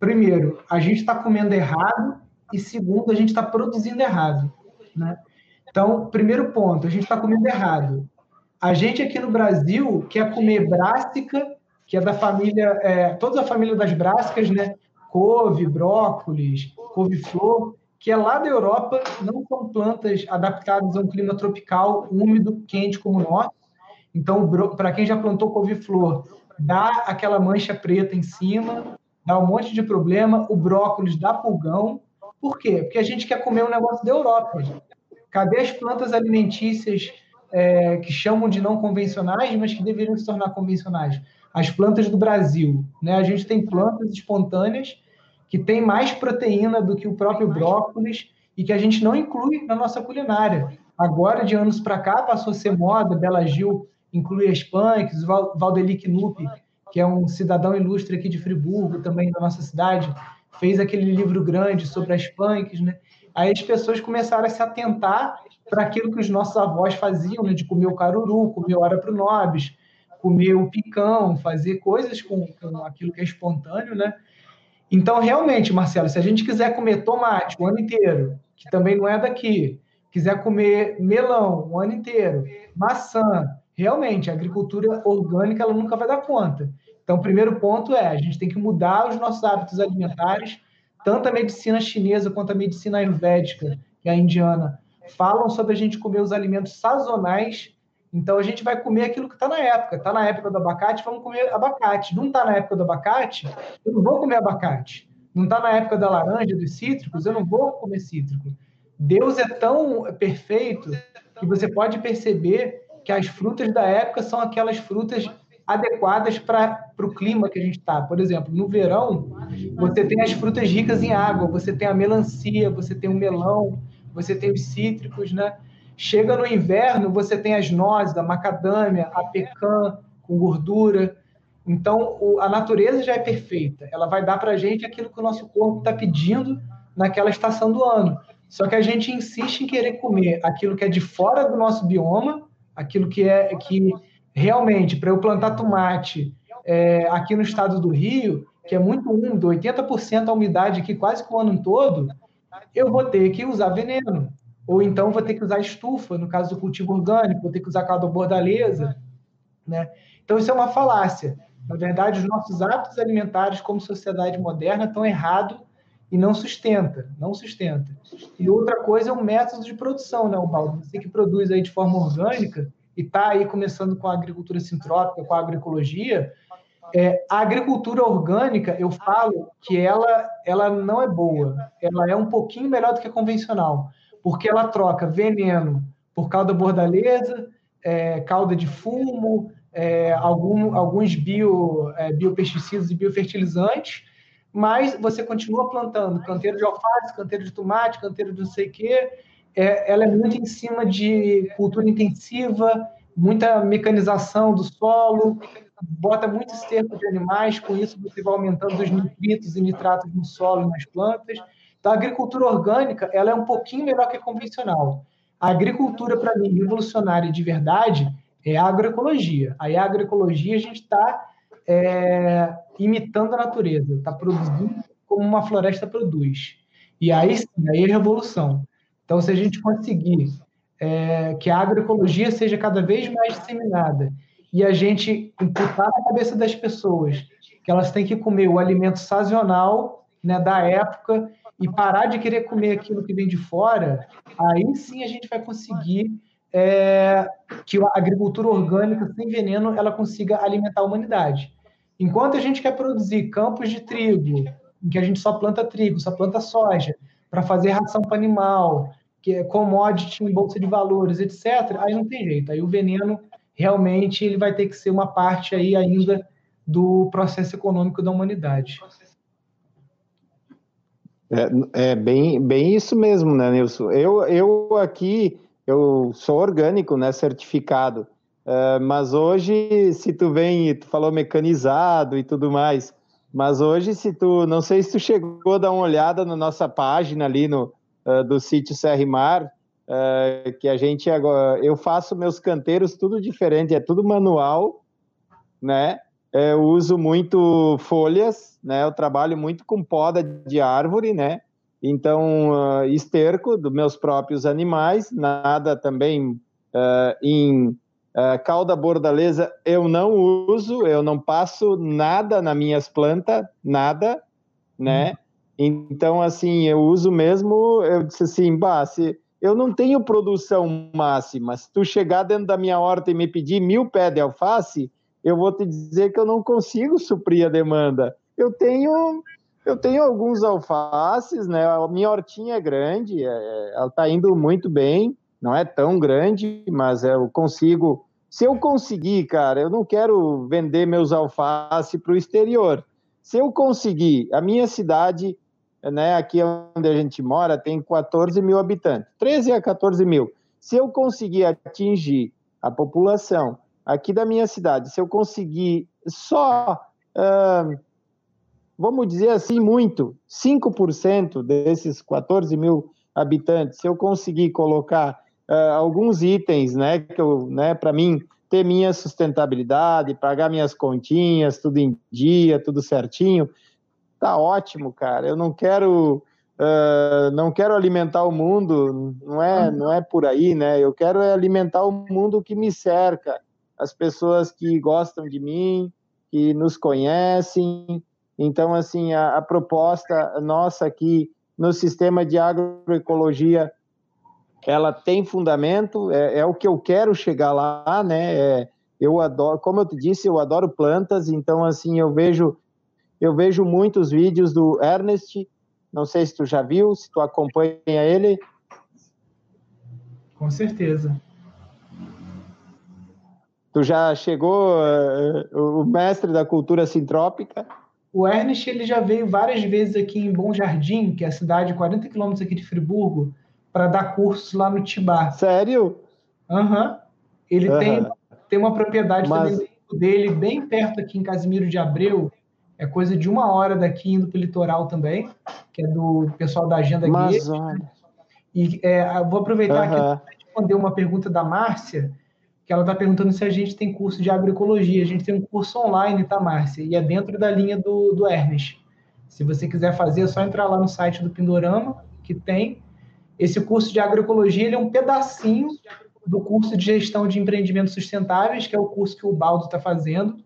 Primeiro, a gente está comendo errado e segundo, a gente está produzindo errado, né? Então, primeiro ponto, a gente está comendo errado. A gente aqui no Brasil quer comer brássica, que é da família, é, toda a família das brássicas, né? Couve, brócolis, couve-flor, que é lá da Europa, não são plantas adaptadas a um clima tropical, úmido, quente como o nosso. Então, para quem já plantou couve-flor, dá aquela mancha preta em cima, dá um monte de problema. O brócolis dá pulgão. Por quê? Porque a gente quer comer um negócio da Europa. Cadê as plantas alimentícias é, que chamam de não convencionais, mas que deveriam se tornar convencionais? As plantas do Brasil. Né? A gente tem plantas espontâneas que tem mais proteína do que o próprio brócolis e que a gente não inclui na nossa culinária. Agora, de anos para cá, passou a ser moda, Bela Gil inclui as punks, Valdeli Knupp, que é um cidadão ilustre aqui de Friburgo, também da nossa cidade, fez aquele livro grande sobre as punks, né? Aí as pessoas começaram a se atentar para aquilo que os nossos avós faziam, né? de comer o caruru, comer o nobis, comer o picão, fazer coisas com, com aquilo que é espontâneo, né? Então, realmente, Marcelo, se a gente quiser comer tomate o ano inteiro, que também não é daqui, quiser comer melão o ano inteiro, maçã, realmente, a agricultura orgânica ela nunca vai dar conta. Então, o primeiro ponto é, a gente tem que mudar os nossos hábitos alimentares, tanto a medicina chinesa quanto a medicina ayurvédica, é a indiana, falam sobre a gente comer os alimentos sazonais então a gente vai comer aquilo que está na época. Está na época do abacate, vamos comer abacate. Não está na época do abacate, eu não vou comer abacate. Não está na época da laranja, dos cítricos, eu não vou comer cítrico. Deus é tão perfeito que você pode perceber que as frutas da época são aquelas frutas adequadas para o clima que a gente está. Por exemplo, no verão, você tem as frutas ricas em água, você tem a melancia, você tem o melão, você tem os cítricos, né? Chega no inverno, você tem as nozes, a macadâmia, a pecan com gordura. Então, o, a natureza já é perfeita. Ela vai dar para a gente aquilo que o nosso corpo está pedindo naquela estação do ano. Só que a gente insiste em querer comer aquilo que é de fora do nosso bioma, aquilo que é que realmente, para eu plantar tomate é, aqui no estado do Rio, que é muito úmido, 80% a umidade aqui quase que o ano todo, eu vou ter que usar veneno ou então vou ter que usar estufa, no caso do cultivo orgânico, vou ter que usar caldo bordaleza, né? Então isso é uma falácia. Na verdade, os nossos hábitos alimentares como sociedade moderna estão errados e não sustenta, não sustenta. E outra coisa é o método de produção, né, Baldo? Você que produz aí de forma orgânica, e está aí começando com a agricultura sintrópica, com a agroecologia, é, a agricultura orgânica, eu falo que ela, ela não é boa, ela é um pouquinho melhor do que a convencional, porque ela troca veneno por calda bordaleza, é, calda de fumo, é, algum, alguns bio, é, biopesticidas e biofertilizantes, mas você continua plantando canteiro de alface, canteiro de tomate, canteiro de não sei o quê. É, ela é muito em cima de cultura intensiva, muita mecanização do solo, bota muito esterco de animais, com isso você vai aumentando os nitritos e nitratos no solo e nas plantas. Então, a agricultura orgânica ela é um pouquinho melhor que a convencional. A agricultura, para mim, revolucionária de verdade, é a agroecologia. Aí a agroecologia a gente está é, imitando a natureza, está produzindo como uma floresta produz. E aí sim, aí é revolução. Então, se a gente conseguir é, que a agroecologia seja cada vez mais disseminada e a gente imputar na cabeça das pessoas que elas têm que comer o alimento sazonal né, da época e parar de querer comer aquilo que vem de fora, aí sim a gente vai conseguir é, que a agricultura orgânica sem veneno ela consiga alimentar a humanidade. Enquanto a gente quer produzir campos de trigo, em que a gente só planta trigo, só planta soja, para fazer ração para animal, que é commodity em bolsa de valores, etc., aí não tem jeito. Aí o veneno realmente ele vai ter que ser uma parte aí ainda do processo econômico da humanidade. É, é bem, bem isso mesmo, né, Nilson? Eu, eu aqui eu sou orgânico, né, certificado. Uh, mas hoje, se tu vem, tu falou mecanizado e tudo mais, mas hoje, se tu, não sei se tu chegou a dar uma olhada na nossa página ali no, uh, do sítio Serrimar, uh, que a gente agora, eu faço meus canteiros tudo diferente, é tudo manual, né? Eu uso muito folhas, né? Eu trabalho muito com poda de árvore, né? Então, uh, esterco dos meus próprios animais, nada também em uh, cauda bordaleza eu não uso, eu não passo nada nas minhas plantas, nada, né? Hum. Então, assim, eu uso mesmo, eu disse assim, bah, se eu não tenho produção máxima, se tu chegar dentro da minha horta e me pedir mil pés de alface, eu vou te dizer que eu não consigo suprir a demanda. Eu tenho eu tenho alguns alfaces, né? A minha hortinha é grande, é, ela está indo muito bem, não é tão grande, mas eu consigo. Se eu conseguir, cara, eu não quero vender meus alfaces para o exterior. Se eu conseguir, a minha cidade, né, aqui onde a gente mora, tem 14 mil habitantes, 13 a 14 mil. Se eu conseguir atingir a população aqui da minha cidade, se eu conseguir só uh, vamos dizer assim, muito, 5% desses 14 mil habitantes, se eu conseguir colocar uh, alguns itens, né, que eu, né, para mim, ter minha sustentabilidade, pagar minhas continhas, tudo em dia, tudo certinho, tá ótimo, cara. Eu não quero, uh, não quero alimentar o mundo, não é, não é por aí, né? Eu quero alimentar o mundo que me cerca, as pessoas que gostam de mim, que nos conhecem, então, assim, a, a proposta nossa aqui no sistema de agroecologia, ela tem fundamento, é, é, o que eu quero chegar lá, né? É, eu adoro, como eu te disse, eu adoro plantas, então, assim, eu vejo, eu vejo muitos vídeos do Ernest, não sei se tu já viu, se tu acompanha ele. Com certeza. Tu já chegou, uh, o mestre da cultura sintrópica, o Ernest ele já veio várias vezes aqui em Bom Jardim, que é a cidade 40 quilômetros aqui de Friburgo, para dar cursos lá no Tibá. Sério? Aham. Uhum. Ele uhum. Tem, tem uma propriedade Mas... também dele bem perto aqui em Casimiro de Abreu. É coisa de uma hora daqui indo para o litoral também, que é do pessoal da Agenda Mas, E é, vou aproveitar uhum. aqui para responder uma pergunta da Márcia, que ela está perguntando se a gente tem curso de agroecologia. A gente tem um curso online, tá, Márcia? E é dentro da linha do, do Ernest. Se você quiser fazer, é só entrar lá no site do Pindorama, que tem. Esse curso de agroecologia ele é um pedacinho do curso de gestão de empreendimentos sustentáveis, que é o curso que o Baldo está fazendo,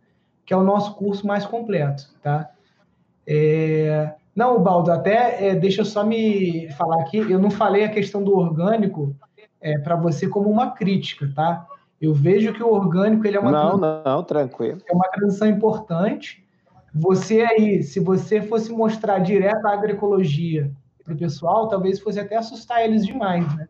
que é o nosso curso mais completo, tá? É... Não, Baldo, até é, deixa eu só me falar aqui, eu não falei a questão do orgânico é, para você como uma crítica, tá? Eu vejo que o orgânico ele é uma não, não, não, tranquilo. É uma transição importante. Você aí, se você fosse mostrar direto a agroecologia para o pessoal, talvez fosse até assustar eles demais, né?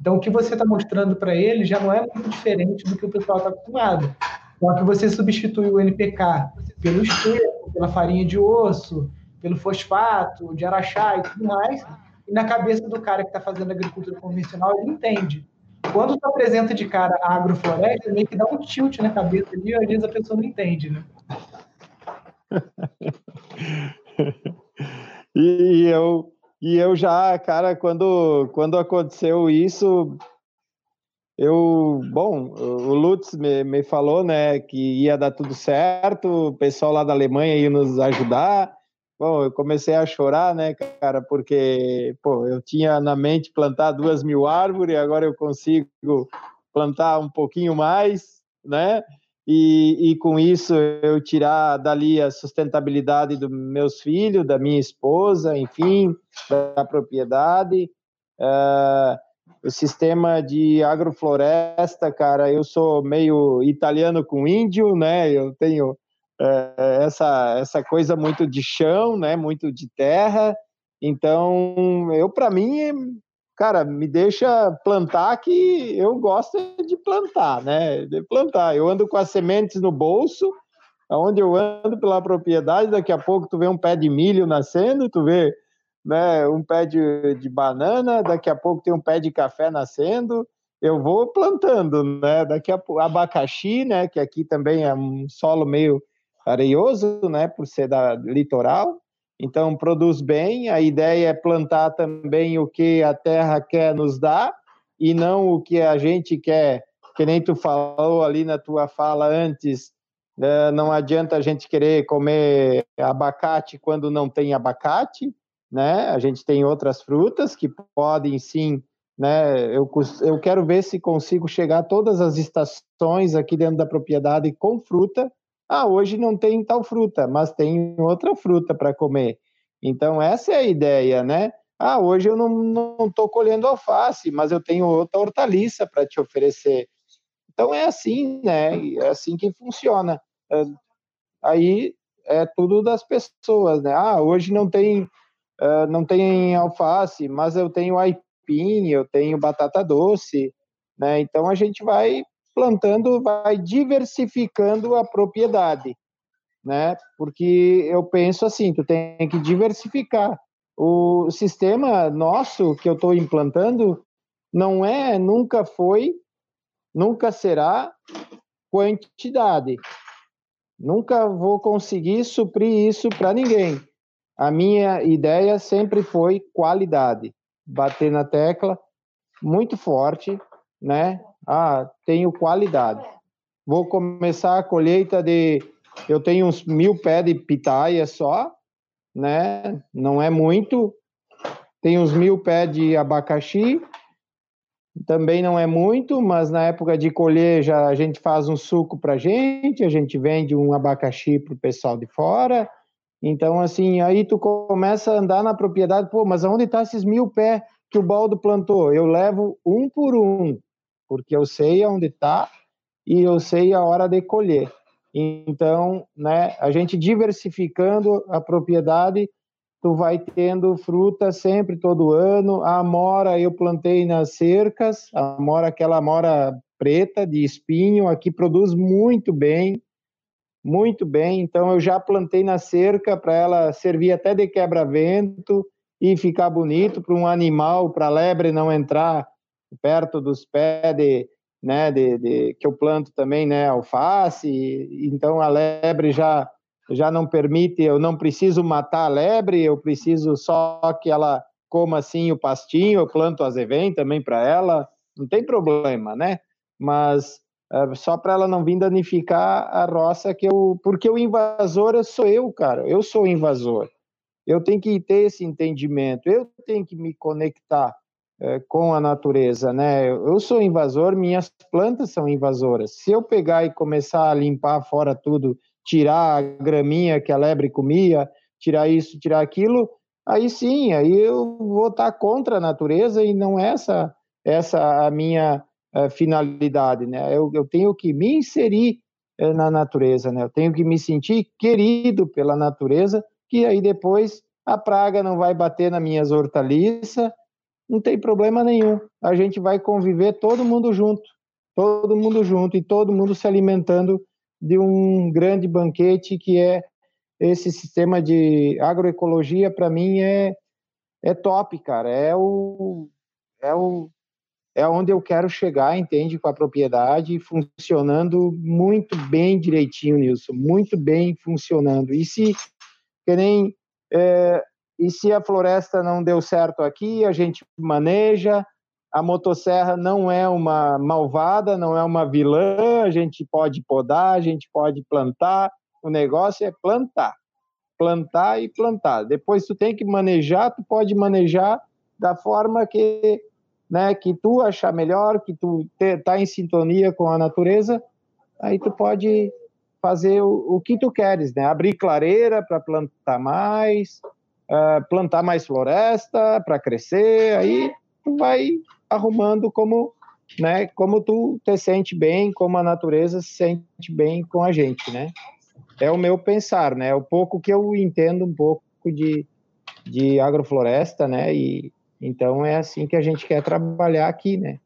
Então, o que você está mostrando para eles já não é muito diferente do que o pessoal está acostumado. Só que você substitui o NPK pelo esterco, pela farinha de osso, pelo fosfato, de araxá e tudo mais, e na cabeça do cara que está fazendo agricultura convencional, ele entende. Quando tu apresenta de cara a agrofloresta, meio que dá um tilt na cabeça ali, às vezes a pessoa não entende, né? e eu e eu já, cara, quando, quando aconteceu isso, eu, bom, o Lutz me, me falou, né, que ia dar tudo certo, o pessoal lá da Alemanha ia nos ajudar. Bom, eu comecei a chorar, né, cara, porque, pô, eu tinha na mente plantar duas mil árvores, agora eu consigo plantar um pouquinho mais, né? e, e com isso eu tirar dali a sustentabilidade dos meus filhos, da minha esposa, enfim, da propriedade. Uh, o sistema de agrofloresta, cara, eu sou meio italiano com índio, né? Eu tenho uh, essa essa coisa muito de chão, né? Muito de terra. Então, eu para mim cara, me deixa plantar que eu gosto de plantar, né? De plantar. Eu ando com as sementes no bolso, aonde eu ando pela propriedade, daqui a pouco tu vê um pé de milho nascendo, tu vê né, um pé de, de banana, daqui a pouco tem um pé de café nascendo, eu vou plantando, né? Daqui a pouco abacaxi, né, que aqui também é um solo meio areioso, né, por ser da litoral. Então, produz bem. A ideia é plantar também o que a terra quer nos dar e não o que a gente quer. Que nem tu falou ali na tua fala antes, né? não adianta a gente querer comer abacate quando não tem abacate, né? A gente tem outras frutas que podem sim, né? Eu, eu quero ver se consigo chegar a todas as estações aqui dentro da propriedade com fruta ah, hoje não tem tal fruta, mas tem outra fruta para comer. Então, essa é a ideia, né? Ah, hoje eu não estou colhendo alface, mas eu tenho outra hortaliça para te oferecer. Então, é assim, né? É assim que funciona. Aí é tudo das pessoas, né? Ah, hoje não tem, uh, não tem alface, mas eu tenho aipim, eu tenho batata doce, né? Então, a gente vai plantando, vai diversificando a propriedade, né? Porque eu penso assim, tu tem que diversificar. O sistema nosso que eu estou implantando não é, nunca foi, nunca será quantidade. Nunca vou conseguir suprir isso para ninguém. A minha ideia sempre foi qualidade. Bater na tecla muito forte, né? Ah, tenho qualidade. Vou começar a colheita de. Eu tenho uns mil pés de pitaia só, né? Não é muito. Tenho uns mil pés de abacaxi, também não é muito, mas na época de colher já a gente faz um suco para gente, a gente vende um abacaxi para o pessoal de fora. Então, assim, aí tu começa a andar na propriedade, pô, mas aonde está esses mil pés que o baldo plantou? Eu levo um por um porque eu sei onde está e eu sei a hora de colher. Então, né, a gente diversificando a propriedade, tu vai tendo fruta sempre todo ano. A amora eu plantei nas cercas, a amora aquela amora preta de espinho, aqui produz muito bem, muito bem. Então eu já plantei na cerca para ela servir até de quebra-vento e ficar bonito para um animal, para lebre não entrar perto dos pés de, né, de, de, que eu planto também, né, alface, então a lebre já já não permite, eu não preciso matar a lebre, eu preciso só que ela coma assim o pastinho, eu planto azevém também para ela, não tem problema, né? Mas é, só para ela não vir danificar a roça que eu, porque o invasor sou eu, cara, eu sou o invasor. Eu tenho que ter esse entendimento, eu tenho que me conectar é, com a natureza, né? Eu sou invasor, minhas plantas são invasoras. Se eu pegar e começar a limpar fora tudo, tirar a graminha que a lebre comia, tirar isso, tirar aquilo, aí sim, aí eu vou estar contra a natureza e não essa essa a minha finalidade, né? Eu, eu, tenho que me inserir uh, na natureza, né? Eu tenho que me sentir querido pela natureza, que aí depois a praga não vai bater nas minhas hortaliças, não tem problema nenhum. A gente vai conviver todo mundo junto, todo mundo junto e todo mundo se alimentando de um grande banquete que é esse sistema de agroecologia para mim é é top, cara. É o é o é onde eu quero chegar, entende, com a propriedade funcionando muito bem direitinho, Nilson, muito bem funcionando. E se que nem é, e se a floresta não deu certo aqui, a gente maneja. A motosserra não é uma malvada, não é uma vilã. A gente pode podar, a gente pode plantar. O negócio é plantar, plantar e plantar. Depois tu tem que manejar, tu pode manejar da forma que, né, que tu achar melhor, que tu tá em sintonia com a natureza. Aí tu pode fazer o, o que tu queres, né? Abrir clareira para plantar mais, uh, plantar mais floresta para crescer, aí tu vai arrumando como, né, como tu te sente bem, como a natureza se sente bem com a gente, né? É o meu pensar, né? É o pouco que eu entendo um pouco de, de agrofloresta, né? E então é assim que a gente quer trabalhar aqui, né?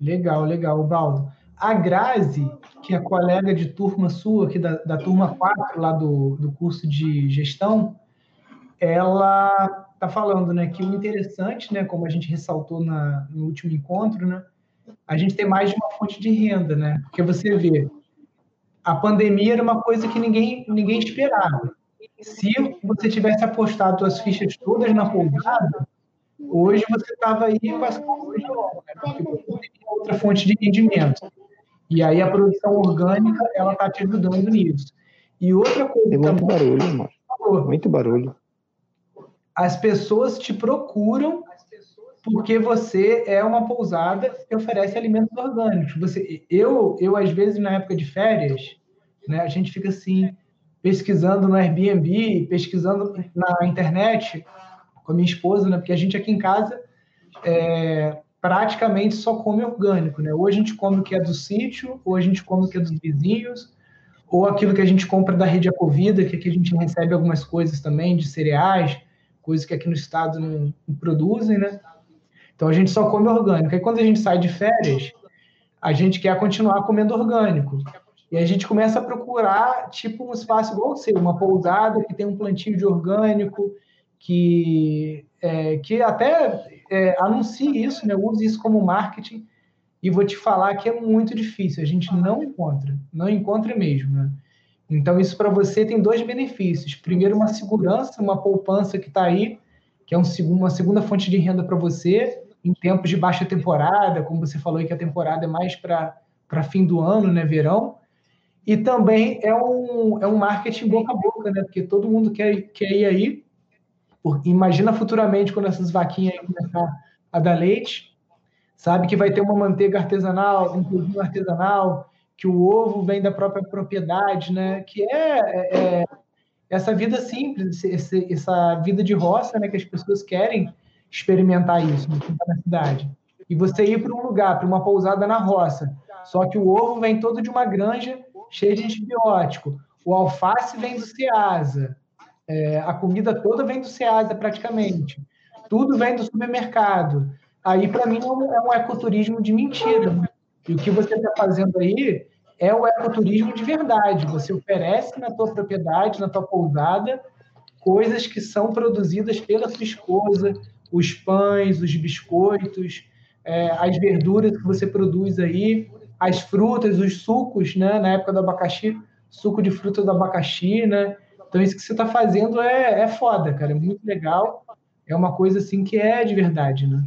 Legal, legal, Baldo. A Grazi, que é colega de turma sua, aqui da, da turma 4, lá do, do curso de gestão, ela está falando né, que o interessante, né, como a gente ressaltou na, no último encontro, né, a gente tem mais de uma fonte de renda, né? Porque você vê, a pandemia era uma coisa que ninguém, ninguém esperava. Se você tivesse apostado suas fichas todas na pousada, hoje você estava aí com as coisas né? tem outra fonte de rendimento. E aí a produção orgânica, ela está te ajudando nisso. E outra coisa Tem muito também, barulho, mano. Muito barulho as pessoas te procuram porque você é uma pousada que oferece alimentos orgânicos. Você, eu, eu às vezes na época de férias, né, a gente fica assim pesquisando no Airbnb, pesquisando na internet com a minha esposa, né, porque a gente aqui em casa é, praticamente só come orgânico, né? Ou a gente come o que é do sítio, ou a gente come o que é dos vizinhos, ou aquilo que a gente compra da rede Acovida, que aqui a gente recebe algumas coisas também de cereais coisas que aqui no estado não, não produzem, né? Então a gente só come orgânico. E quando a gente sai de férias, a gente quer continuar comendo orgânico. E a gente começa a procurar, tipo, um espaço igual ser uma pousada que tem um plantio de orgânico, que, é, que até é, anuncie isso, né? use isso como marketing. E vou te falar que é muito difícil, a gente não encontra, não encontra mesmo. Né? Então, isso para você tem dois benefícios. Primeiro, uma segurança, uma poupança que está aí, que é um, uma segunda fonte de renda para você, em tempos de baixa temporada, como você falou aí que a temporada é mais para fim do ano, né, verão. E também é um, é um marketing boca a boca, né? Porque todo mundo quer, quer ir aí. Imagina futuramente quando essas vaquinhas aí começar a dar leite, sabe que vai ter uma manteiga artesanal, um produto artesanal, que o ovo vem da própria propriedade, né? Que é, é, é essa vida simples, esse, essa vida de roça, né? Que as pessoas querem experimentar isso na cidade. E você ir para um lugar, para uma pousada na roça, só que o ovo vem todo de uma granja cheia de antibiótico, o alface vem do Ceasa, é, a comida toda vem do Ceasa praticamente, tudo vem do supermercado. Aí, para mim, é um ecoturismo de mentira. E o que você está fazendo aí é o ecoturismo de verdade. Você oferece na tua propriedade, na tua pousada, coisas que são produzidas pela sua esposa, os pães, os biscoitos, é, as verduras que você produz aí, as frutas, os sucos, né? Na época do abacaxi, suco de fruta do abacaxi, né? Então isso que você está fazendo é, é foda, cara, é muito legal. É uma coisa assim que é de verdade, né?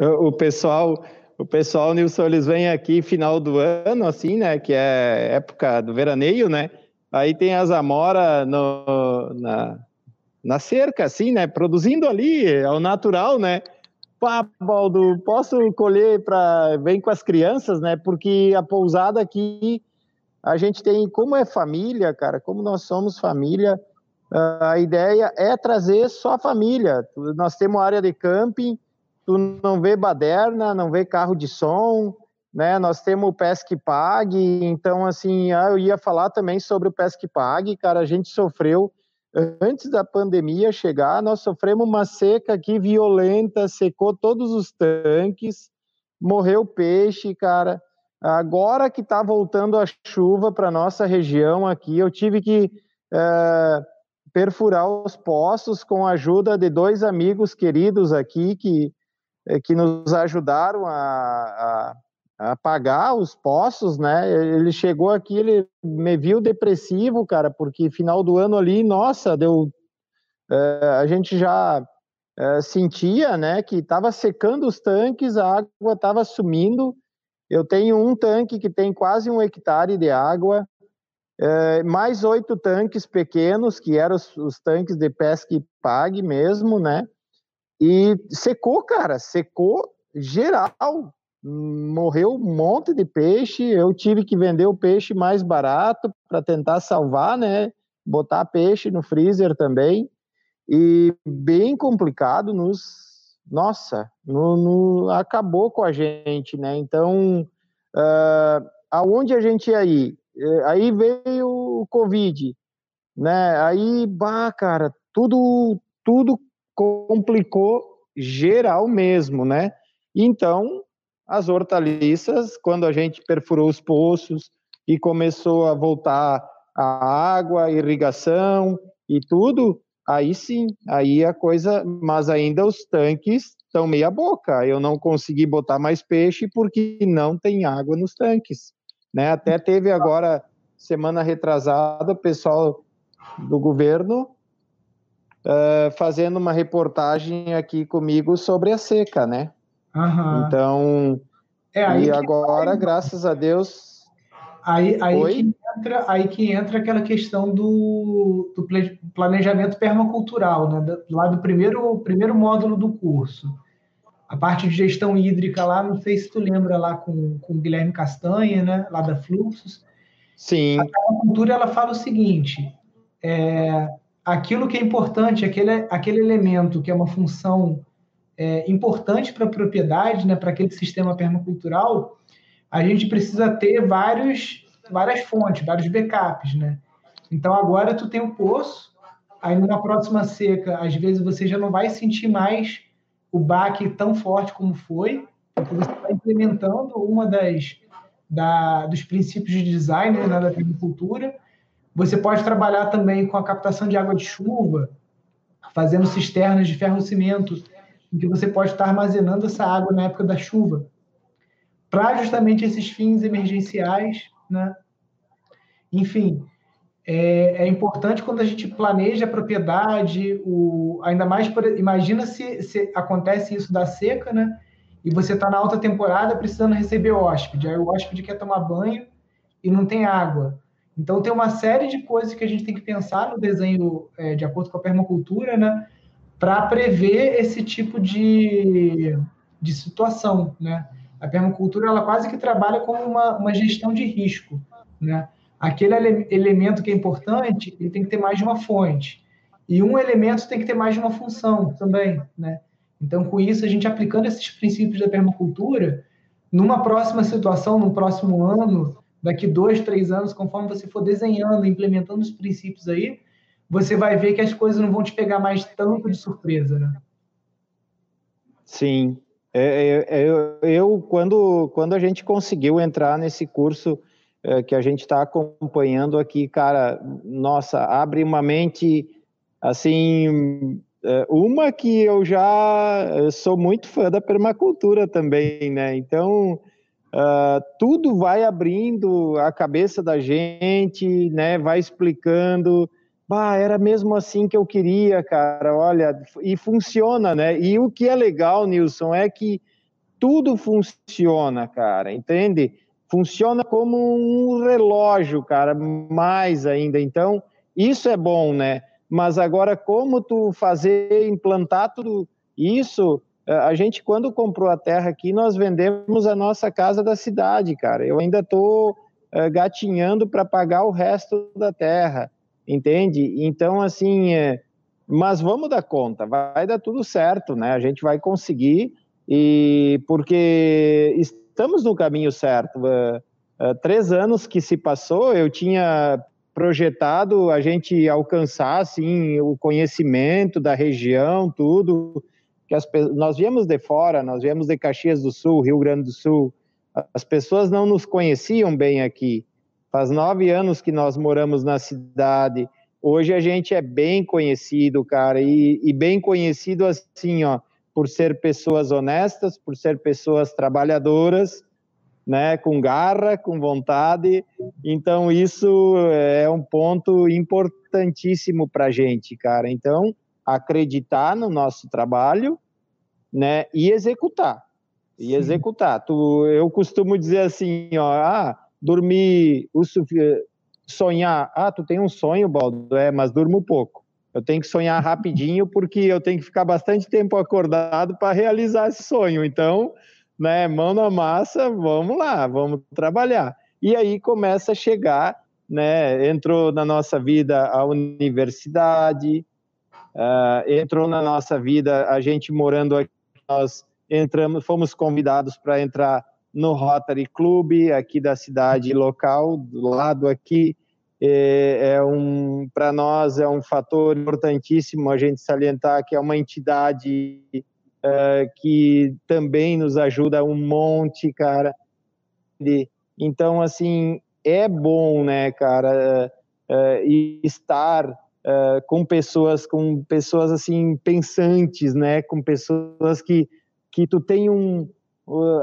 O pessoal, o pessoal, Nilson, eles vêm aqui final do ano, assim, né? Que é época do veraneio, né? Aí tem as amoras no, na, na cerca, assim, né? Produzindo ali, é o natural, né? Pá, Baldo, posso colher para. Vem com as crianças, né? Porque a pousada aqui, a gente tem, como é família, cara, como nós somos família, a ideia é trazer só a família. Nós temos área de camping, tu não vê baderna, não vê carro de som, né? Nós temos o Pesque Pague, então assim, ah, eu ia falar também sobre o Pesque Pague, cara, a gente sofreu antes da pandemia chegar, nós sofremos uma seca aqui violenta, secou todos os tanques, morreu peixe, cara. Agora que está voltando a chuva para nossa região aqui, eu tive que é, perfurar os poços com a ajuda de dois amigos queridos aqui que, eh, que nos ajudaram a, a apagar os poços, né? Ele chegou aqui, ele me viu depressivo, cara, porque final do ano ali, nossa, deu. É, a gente já é, sentia, né, que estava secando os tanques, a água estava sumindo. Eu tenho um tanque que tem quase um hectare de água, é, mais oito tanques pequenos, que eram os, os tanques de pesca e pague mesmo, né? E secou, cara, secou geral morreu um monte de peixe, eu tive que vender o peixe mais barato para tentar salvar, né? Botar peixe no freezer também. E bem complicado nos. Nossa, no, no acabou com a gente, né? Então, uh, aonde a gente ia ir? Eh, aí veio o Covid, né? Aí, bah, cara, tudo, tudo complicou geral mesmo, né? Então, as hortaliças, quando a gente perfurou os poços e começou a voltar a água, irrigação e tudo, aí sim, aí a coisa, mas ainda os tanques estão meia boca. Eu não consegui botar mais peixe porque não tem água nos tanques, né? Até teve agora semana retrasada o pessoal do governo uh, fazendo uma reportagem aqui comigo sobre a seca, né? Uhum. Então, é, e agora, vai... graças a Deus. Aí, aí, que entra, aí que entra aquela questão do, do planejamento permacultural, né? lá do primeiro, primeiro módulo do curso. A parte de gestão hídrica lá, não sei se tu lembra lá com, com o Guilherme Castanha, né? lá da Fluxos. Sim. A permacultura ela fala o seguinte: é, aquilo que é importante, aquele, aquele elemento que é uma função é, importante para a propriedade, né, para aquele sistema permacultural, a gente precisa ter vários, várias fontes, vários backups, né? Então agora tu tem o poço, aí numa próxima seca, às vezes você já não vai sentir mais o baque tão forte como foi, porque você está implementando uma das da, dos princípios de design né, da permacultura. Você pode trabalhar também com a captação de água de chuva, fazendo cisternas de ferro-cimento em que você pode estar armazenando essa água na época da chuva, para justamente esses fins emergenciais, né? Enfim, é, é, importante quando a gente planeja a propriedade, o, ainda mais, por, imagina se, se acontece isso da seca, né? E você está na alta temporada precisando receber hóspede, aí o hóspede quer tomar banho e não tem água. Então tem uma série de coisas que a gente tem que pensar no desenho é, de acordo com a permacultura, né? para prever esse tipo de, de situação, né? A permacultura ela quase que trabalha como uma, uma gestão de risco, né? Aquele ele, elemento que é importante, ele tem que ter mais de uma fonte. E um elemento tem que ter mais de uma função também, né? Então, com isso, a gente aplicando esses princípios da permacultura, numa próxima situação, num próximo ano, daqui dois, três anos, conforme você for desenhando, implementando os princípios aí, você vai ver que as coisas não vão te pegar mais tanto de surpresa, né? Sim. É, é, é eu, quando, quando a gente conseguiu entrar nesse curso é, que a gente está acompanhando aqui, cara, nossa, abre uma mente, assim, é, uma que eu já sou muito fã da permacultura também, né? Então, Uh, tudo vai abrindo a cabeça da gente, né? Vai explicando bah, era mesmo assim que eu queria, cara, olha, e funciona, né? E o que é legal, Nilson, é que tudo funciona, cara, entende? Funciona como um relógio, cara, mais ainda. Então, isso é bom, né? Mas agora, como tu fazer, implantar tudo isso, eh, a gente, quando comprou a terra aqui, nós vendemos a nossa casa da cidade, cara. Eu ainda estou eh, gatinhando para pagar o resto da terra entende? Então, assim, é, mas vamos dar conta, vai dar tudo certo, né? A gente vai conseguir e porque estamos no caminho certo. Uh, uh, três anos que se passou, eu tinha projetado a gente alcançar assim o conhecimento da região, tudo que as, nós viemos de fora, nós viemos de Caxias do Sul, Rio Grande do Sul, as pessoas não nos conheciam bem aqui. Faz nove anos que nós moramos na cidade. Hoje a gente é bem conhecido, cara, e, e bem conhecido assim, ó, por ser pessoas honestas, por ser pessoas trabalhadoras, né, com garra, com vontade. Então, isso é um ponto importantíssimo para a gente, cara. Então, acreditar no nosso trabalho, né, e executar. E Sim. executar. Tu, eu costumo dizer assim, ó, ah, dormir, o sonhar. Ah, tu tem um sonho, Baldo, é, mas durmo pouco. Eu tenho que sonhar rapidinho porque eu tenho que ficar bastante tempo acordado para realizar esse sonho. Então, né, mão na massa, vamos lá, vamos trabalhar. E aí começa a chegar, né, entrou na nossa vida a universidade, uh, entrou na nossa vida a gente morando aqui, nós entramos, fomos convidados para entrar no Rotary Club aqui da cidade local, do lado aqui, é, é um para nós é um fator importantíssimo a gente salientar que é uma entidade é, que também nos ajuda um monte, cara. Então, assim, é bom, né, cara, é, estar é, com pessoas, com pessoas assim pensantes, né, com pessoas que que tu tem um,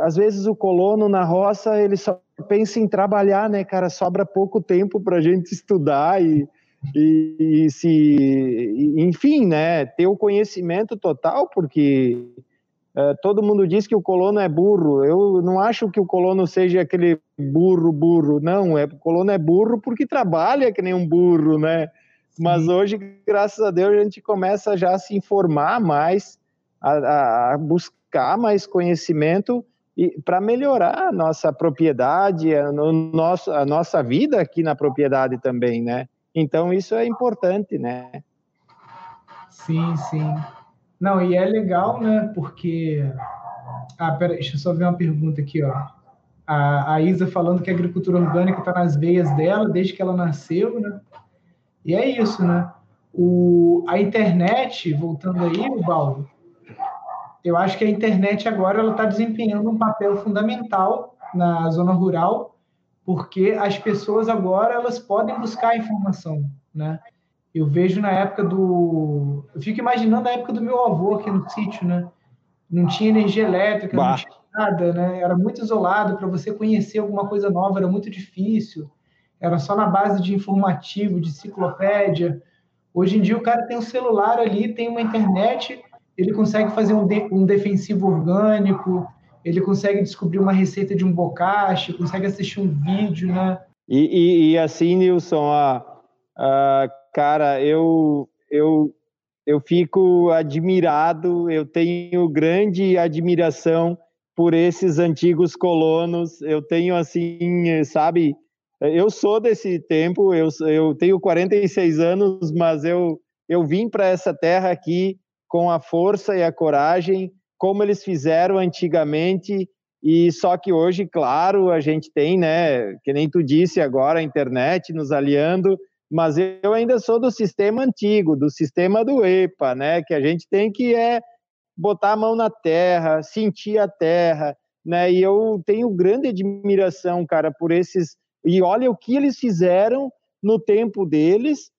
às vezes o colono na roça ele só pensa em trabalhar, né, cara? Sobra pouco tempo para a gente estudar e, e, e se, enfim, né, ter o conhecimento total, porque é, todo mundo diz que o colono é burro. Eu não acho que o colono seja aquele burro, burro. Não, é, o colono é burro porque trabalha que nem um burro, né? Mas hoje, graças a Deus, a gente começa já a se informar mais, a, a, a buscar mais conhecimento para melhorar a nossa propriedade, a, no nosso, a nossa vida aqui na propriedade também, né? Então isso é importante, né? Sim, sim. Não, e é legal, né? Porque. Ah, pera, deixa eu só ver uma pergunta aqui, ó. A, a Isa falando que a agricultura orgânica está nas veias dela desde que ela nasceu, né? E é isso, né? O, a internet, voltando aí, o Baldo, eu acho que a internet agora ela está desempenhando um papel fundamental na zona rural, porque as pessoas agora elas podem buscar informação, né? Eu vejo na época do, eu fico imaginando a época do meu avô aqui no sítio, né? Não tinha energia elétrica, bah. não tinha nada, né? Era muito isolado para você conhecer alguma coisa nova, era muito difícil. Era só na base de informativo, de enciclopédia. Hoje em dia o cara tem um celular ali, tem uma internet, ele consegue fazer um, de, um defensivo orgânico, ele consegue descobrir uma receita de um bocache, consegue assistir um vídeo, né? E, e, e assim, Nilson, a, a, cara, eu, eu, eu fico admirado, eu tenho grande admiração por esses antigos colonos, eu tenho assim, sabe, eu sou desse tempo, eu, eu tenho 46 anos, mas eu, eu vim para essa terra aqui com a força e a coragem, como eles fizeram antigamente, e só que hoje, claro, a gente tem, né, que nem tu disse agora, a internet nos aliando, mas eu ainda sou do sistema antigo, do sistema do EPA, né, que a gente tem que é botar a mão na terra, sentir a terra, né, e eu tenho grande admiração, cara, por esses, e olha o que eles fizeram no tempo deles,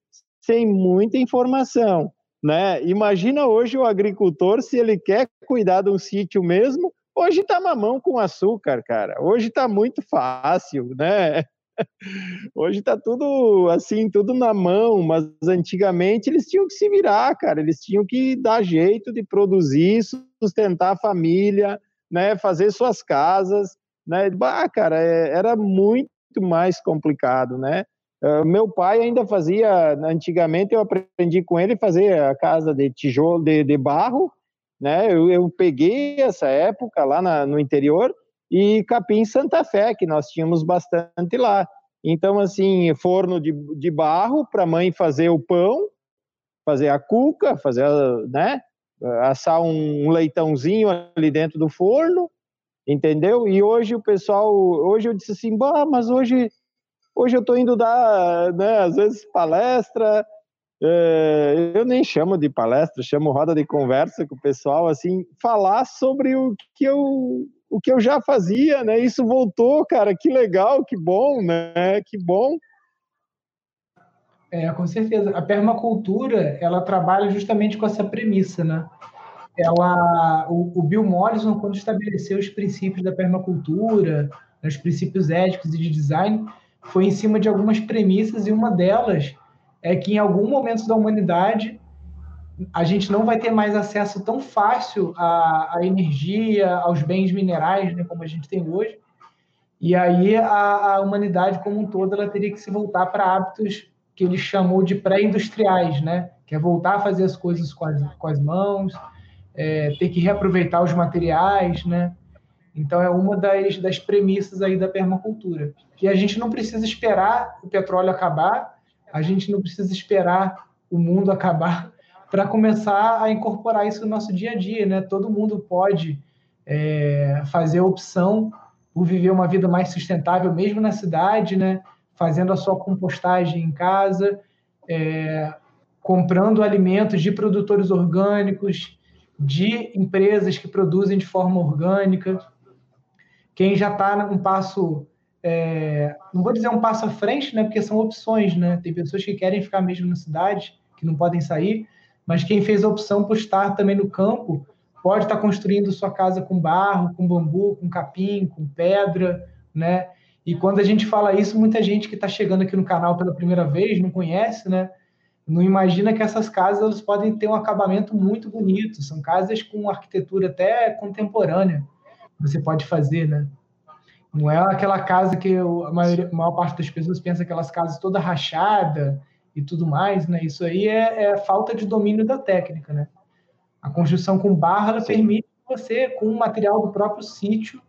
sem muita informação. Né? Imagina hoje o agricultor, se ele quer cuidar de um sítio mesmo, hoje está mamão com açúcar, cara. Hoje está muito fácil, né? Hoje está tudo assim, tudo na mão, mas antigamente eles tinham que se virar, cara. Eles tinham que dar jeito de produzir, sustentar a família, né? Fazer suas casas, né? Bah, cara, é, era muito mais complicado, né? Uh, meu pai ainda fazia, antigamente eu aprendi com ele fazer a casa de tijolo, de, de barro, né? Eu, eu, peguei essa época lá na, no interior e capim Santa Fé, que nós tínhamos bastante lá. Então, assim, forno de, de barro para mãe fazer o pão, fazer a cuca, fazer, né? assar um leitãozinho ali dentro do forno, entendeu? E hoje o pessoal, hoje eu disse assim, bah, mas hoje, hoje eu tô indo dar, né, às vezes palestra, é, eu nem chamo de palestra, chamo roda de conversa com o pessoal, assim, falar sobre o que eu, o que eu já fazia, né? Isso voltou, cara, que legal, que bom, né? Que bom. É, com certeza. A permacultura, ela trabalha justamente com essa premissa, né? Ela, o, o Bill Mollison, quando estabeleceu os princípios da permacultura, né, os princípios éticos e de design, foi em cima de algumas premissas e uma delas é que em algum momento da humanidade a gente não vai ter mais acesso tão fácil à, à energia, aos bens minerais, né, como a gente tem hoje. E aí a, a humanidade como um todo ela teria que se voltar para hábitos que ele chamou de pré-industriais, né? Que é voltar a fazer as coisas com as, com as mãos, é, ter que reaproveitar os materiais, né? Então é uma das, das premissas aí da permacultura. E a gente não precisa esperar o petróleo acabar, a gente não precisa esperar o mundo acabar para começar a incorporar isso no nosso dia a dia, né? Todo mundo pode é, fazer a opção por viver uma vida mais sustentável, mesmo na cidade, né? fazendo a sua compostagem em casa, é, comprando alimentos de produtores orgânicos, de empresas que produzem de forma orgânica. Quem já está um passo, é, não vou dizer um passo à frente, né, porque são opções, né? Tem pessoas que querem ficar mesmo na cidade, que não podem sair, mas quem fez a opção por estar também no campo pode estar construindo sua casa com barro, com bambu, com capim, com pedra, né? E quando a gente fala isso, muita gente que está chegando aqui no canal pela primeira vez não conhece, né? Não imagina que essas casas podem ter um acabamento muito bonito. São casas com arquitetura até contemporânea. Você pode fazer, né? Não é aquela casa que a, maioria, a maior parte das pessoas pensa aquelas casas toda rachada e tudo mais, né? Isso aí é, é falta de domínio da técnica, né? A construção com barra permite você, com o material do próprio sítio,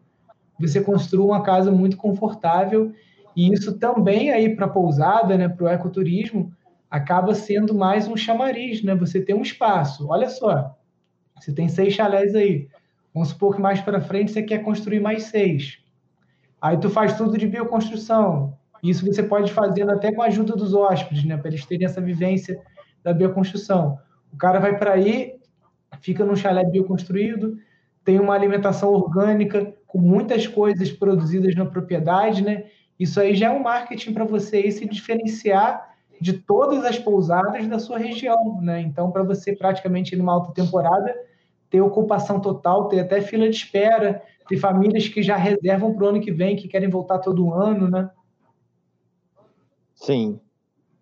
você construa uma casa muito confortável e isso também aí para pousada, né, para o ecoturismo, acaba sendo mais um chamariz, né? Você tem um espaço. Olha só, você tem seis chalés aí. Vamos supor que mais para frente você quer construir mais seis. Aí tu faz tudo de bioconstrução. Isso você pode fazer até com a ajuda dos hóspedes, né? Para eles terem essa vivência da bioconstrução. O cara vai para aí, fica num chalé bioconstruído, tem uma alimentação orgânica, com muitas coisas produzidas na propriedade, né? Isso aí já é um marketing para você aí se diferenciar de todas as pousadas da sua região, né? Então, para você praticamente numa alta temporada ter ocupação total, ter até fila de espera, ter famílias que já reservam para o ano que vem, que querem voltar todo ano, né? Sim.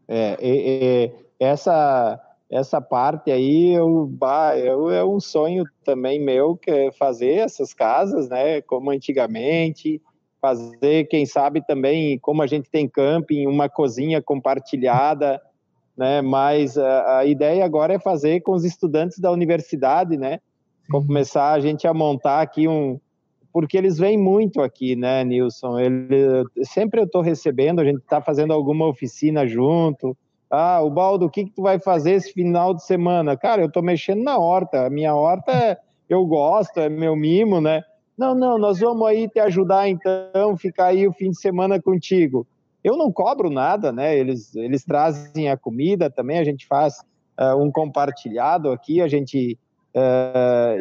É, é, é, essa essa parte aí eu, bah, eu, é um sonho também meu que é fazer essas casas, né, como antigamente, fazer, quem sabe também, como a gente tem camping, uma cozinha compartilhada, né, mas a, a ideia agora é fazer com os estudantes da universidade, né, começar a gente a montar aqui um, porque eles vêm muito aqui, né, Nilson, Ele, sempre eu estou recebendo, a gente está fazendo alguma oficina junto, ah, o Baldo, o que, que tu vai fazer esse final de semana? Cara, eu estou mexendo na horta. A minha horta é, eu gosto, é meu mimo, né? Não, não, nós vamos aí te ajudar então, ficar aí o fim de semana contigo. Eu não cobro nada, né? Eles, eles trazem a comida também, a gente faz uh, um compartilhado aqui, a gente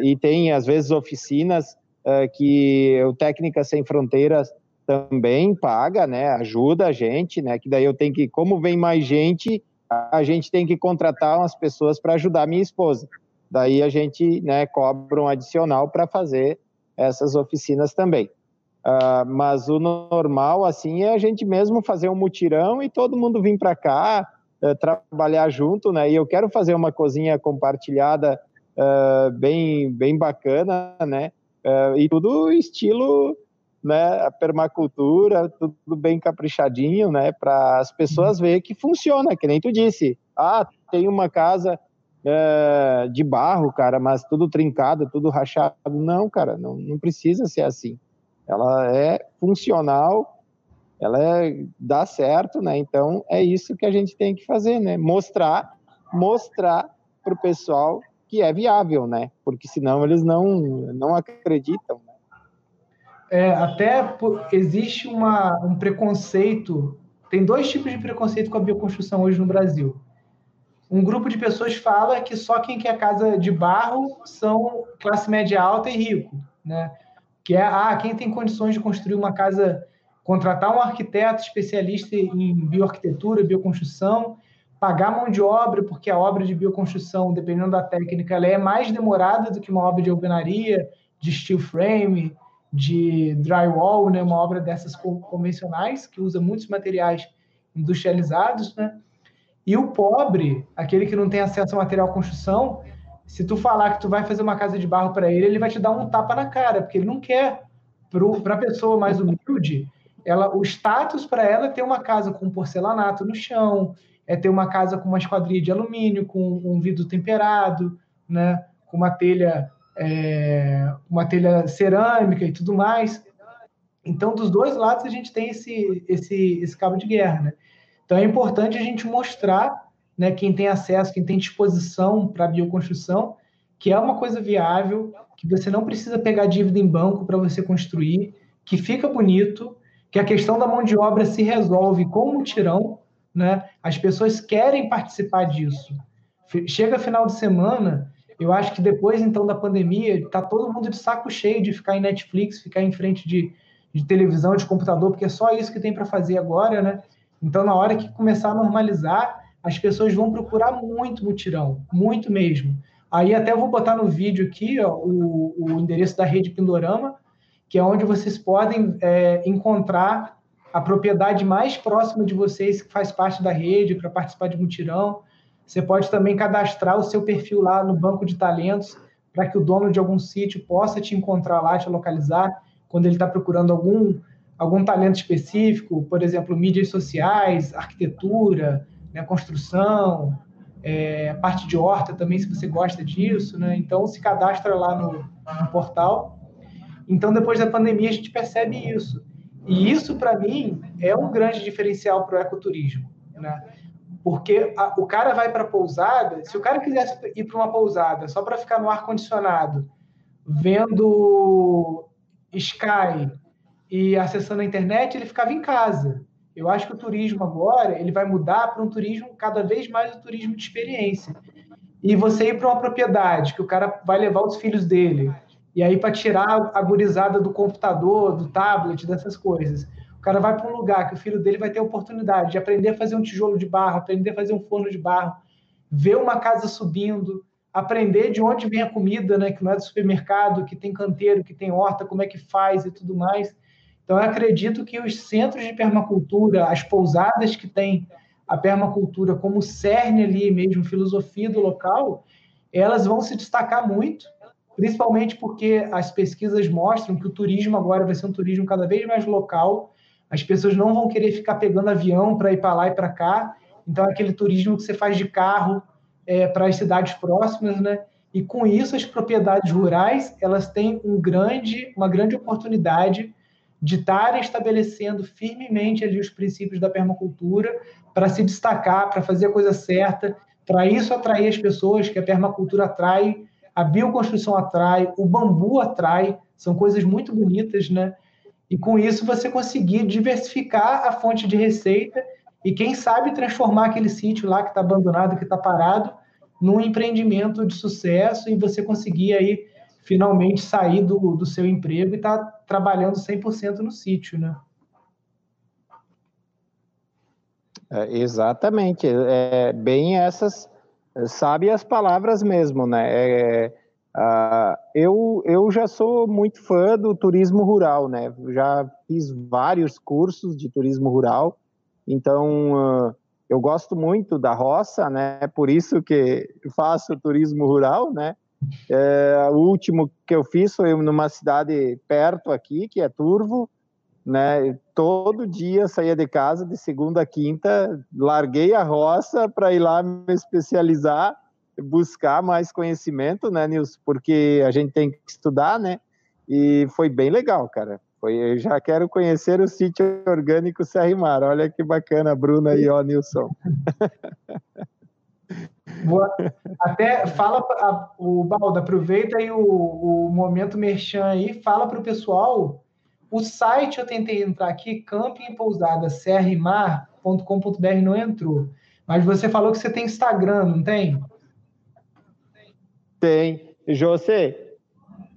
e tem às vezes oficinas uh, que o Técnica Sem Fronteiras também paga, né? Ajuda a gente, né? Que daí eu tenho que, como vem mais gente, a gente tem que contratar umas pessoas para ajudar minha esposa. Daí a gente, né, cobra um adicional para fazer essas oficinas também. Uh, mas o normal, assim, é a gente mesmo fazer um mutirão e todo mundo vir para cá, uh, trabalhar junto, né? E eu quero fazer uma cozinha compartilhada uh, bem, bem bacana, né? e tudo estilo né, a permacultura, tudo bem caprichadinho, né, para as pessoas uhum. verem que funciona, que nem tu disse. Ah, tem uma casa é, de barro, cara, mas tudo trincado, tudo rachado. Não, cara, não, não precisa ser assim. Ela é funcional, ela é, dá certo, né? Então é isso que a gente tem que fazer, né? Mostrar, mostrar para o pessoal que é viável, né? Porque senão eles não, não acreditam. Né? É, até existe uma, um preconceito, tem dois tipos de preconceito com a bioconstrução hoje no Brasil. Um grupo de pessoas fala que só quem quer casa de barro são classe média alta e rico, né? Que é, ah, quem tem condições de construir uma casa, contratar um arquiteto especialista em bioarquitetura, bioconstrução, pagar mão de obra, porque a obra de bioconstrução, dependendo da técnica, ela é mais demorada do que uma obra de alvenaria, de steel frame, de drywall, né, uma obra dessas convencionais, que usa muitos materiais industrializados, né? E o pobre, aquele que não tem acesso a material construção, se tu falar que tu vai fazer uma casa de barro para ele, ele vai te dar um tapa na cara, porque ele não quer. Para a pessoa mais humilde, ela, o status para ela é ter uma casa com porcelanato no chão, é ter uma casa com uma esquadria de alumínio, com um vidro temperado, né? com uma telha, é, uma telha cerâmica e tudo mais. Então, dos dois lados, a gente tem esse, esse, esse cabo de guerra. Né? Então, é importante a gente mostrar, né, quem tem acesso, quem tem disposição para a bioconstrução, que é uma coisa viável, que você não precisa pegar dívida em banco para você construir, que fica bonito, que a questão da mão de obra se resolve com um tirão, né? As pessoas querem participar disso. Chega final de semana, eu acho que depois então da pandemia, tá todo mundo de saco cheio de ficar em Netflix, ficar em frente de, de televisão, de computador, porque é só isso que tem para fazer agora, né? Então, na hora que começar a normalizar, as pessoas vão procurar muito mutirão, muito mesmo. Aí até vou botar no vídeo aqui ó, o, o endereço da rede Pindorama, que é onde vocês podem é, encontrar a propriedade mais próxima de vocês que faz parte da rede para participar de mutirão. Você pode também cadastrar o seu perfil lá no banco de talentos para que o dono de algum sítio possa te encontrar lá, te localizar quando ele está procurando algum algum talento específico, por exemplo, mídias sociais, arquitetura, né, construção, é, parte de horta também, se você gosta disso, né? Então se cadastra lá no, no portal. Então depois da pandemia a gente percebe isso. E isso, para mim, é um grande diferencial para o ecoturismo. Né? Porque a, o cara vai para a pousada, se o cara quisesse ir para uma pousada só para ficar no ar-condicionado, vendo Sky e acessando a internet, ele ficava em casa. Eu acho que o turismo agora ele vai mudar para um turismo cada vez mais um turismo de experiência. E você ir para uma propriedade que o cara vai levar os filhos dele, e aí, para tirar a gurizada do computador, do tablet, dessas coisas. O cara vai para um lugar que o filho dele vai ter a oportunidade de aprender a fazer um tijolo de barro, aprender a fazer um forno de barro, ver uma casa subindo, aprender de onde vem a comida, né, que não é do supermercado, que tem canteiro, que tem horta, como é que faz e tudo mais. Então, eu acredito que os centros de permacultura, as pousadas que têm a permacultura como cerne ali mesmo, filosofia do local, elas vão se destacar muito principalmente porque as pesquisas mostram que o turismo agora vai ser um turismo cada vez mais local, as pessoas não vão querer ficar pegando avião para ir para lá e para cá, então é aquele turismo que você faz de carro é, para as cidades próximas, né? E com isso as propriedades rurais elas têm um grande, uma grande oportunidade de estarem estabelecendo firmemente ali os princípios da permacultura para se destacar, para fazer a coisa certa, para isso atrair as pessoas que a permacultura atrai a bioconstrução atrai, o bambu atrai, são coisas muito bonitas, né? E com isso você conseguir diversificar a fonte de receita e, quem sabe, transformar aquele sítio lá que está abandonado, que está parado, num empreendimento de sucesso e você conseguir aí finalmente sair do, do seu emprego e estar tá trabalhando 100% no sítio, né? É, exatamente, é bem essas sabe as palavras mesmo, né? É, uh, eu, eu já sou muito fã do turismo rural, né? Já fiz vários cursos de turismo rural, então uh, eu gosto muito da roça, né? Por isso que faço turismo rural, né? É, o último que eu fiz foi numa cidade perto aqui, que é Turvo, né? Todo dia saía de casa de segunda a quinta, larguei a roça para ir lá me especializar, buscar mais conhecimento, né, Nilson? Porque a gente tem que estudar, né? E foi bem legal, cara. Foi, eu já quero conhecer o sítio orgânico Serrimar. Olha que bacana, Bruna e ó, Nilson. Vou, até fala, o Baldo, aproveita aí o, o momento merchan aí, fala para o pessoal. O site eu tentei entrar aqui, camping pousada serrimar.com.br não entrou. Mas você falou que você tem Instagram, não tem? Tem. José,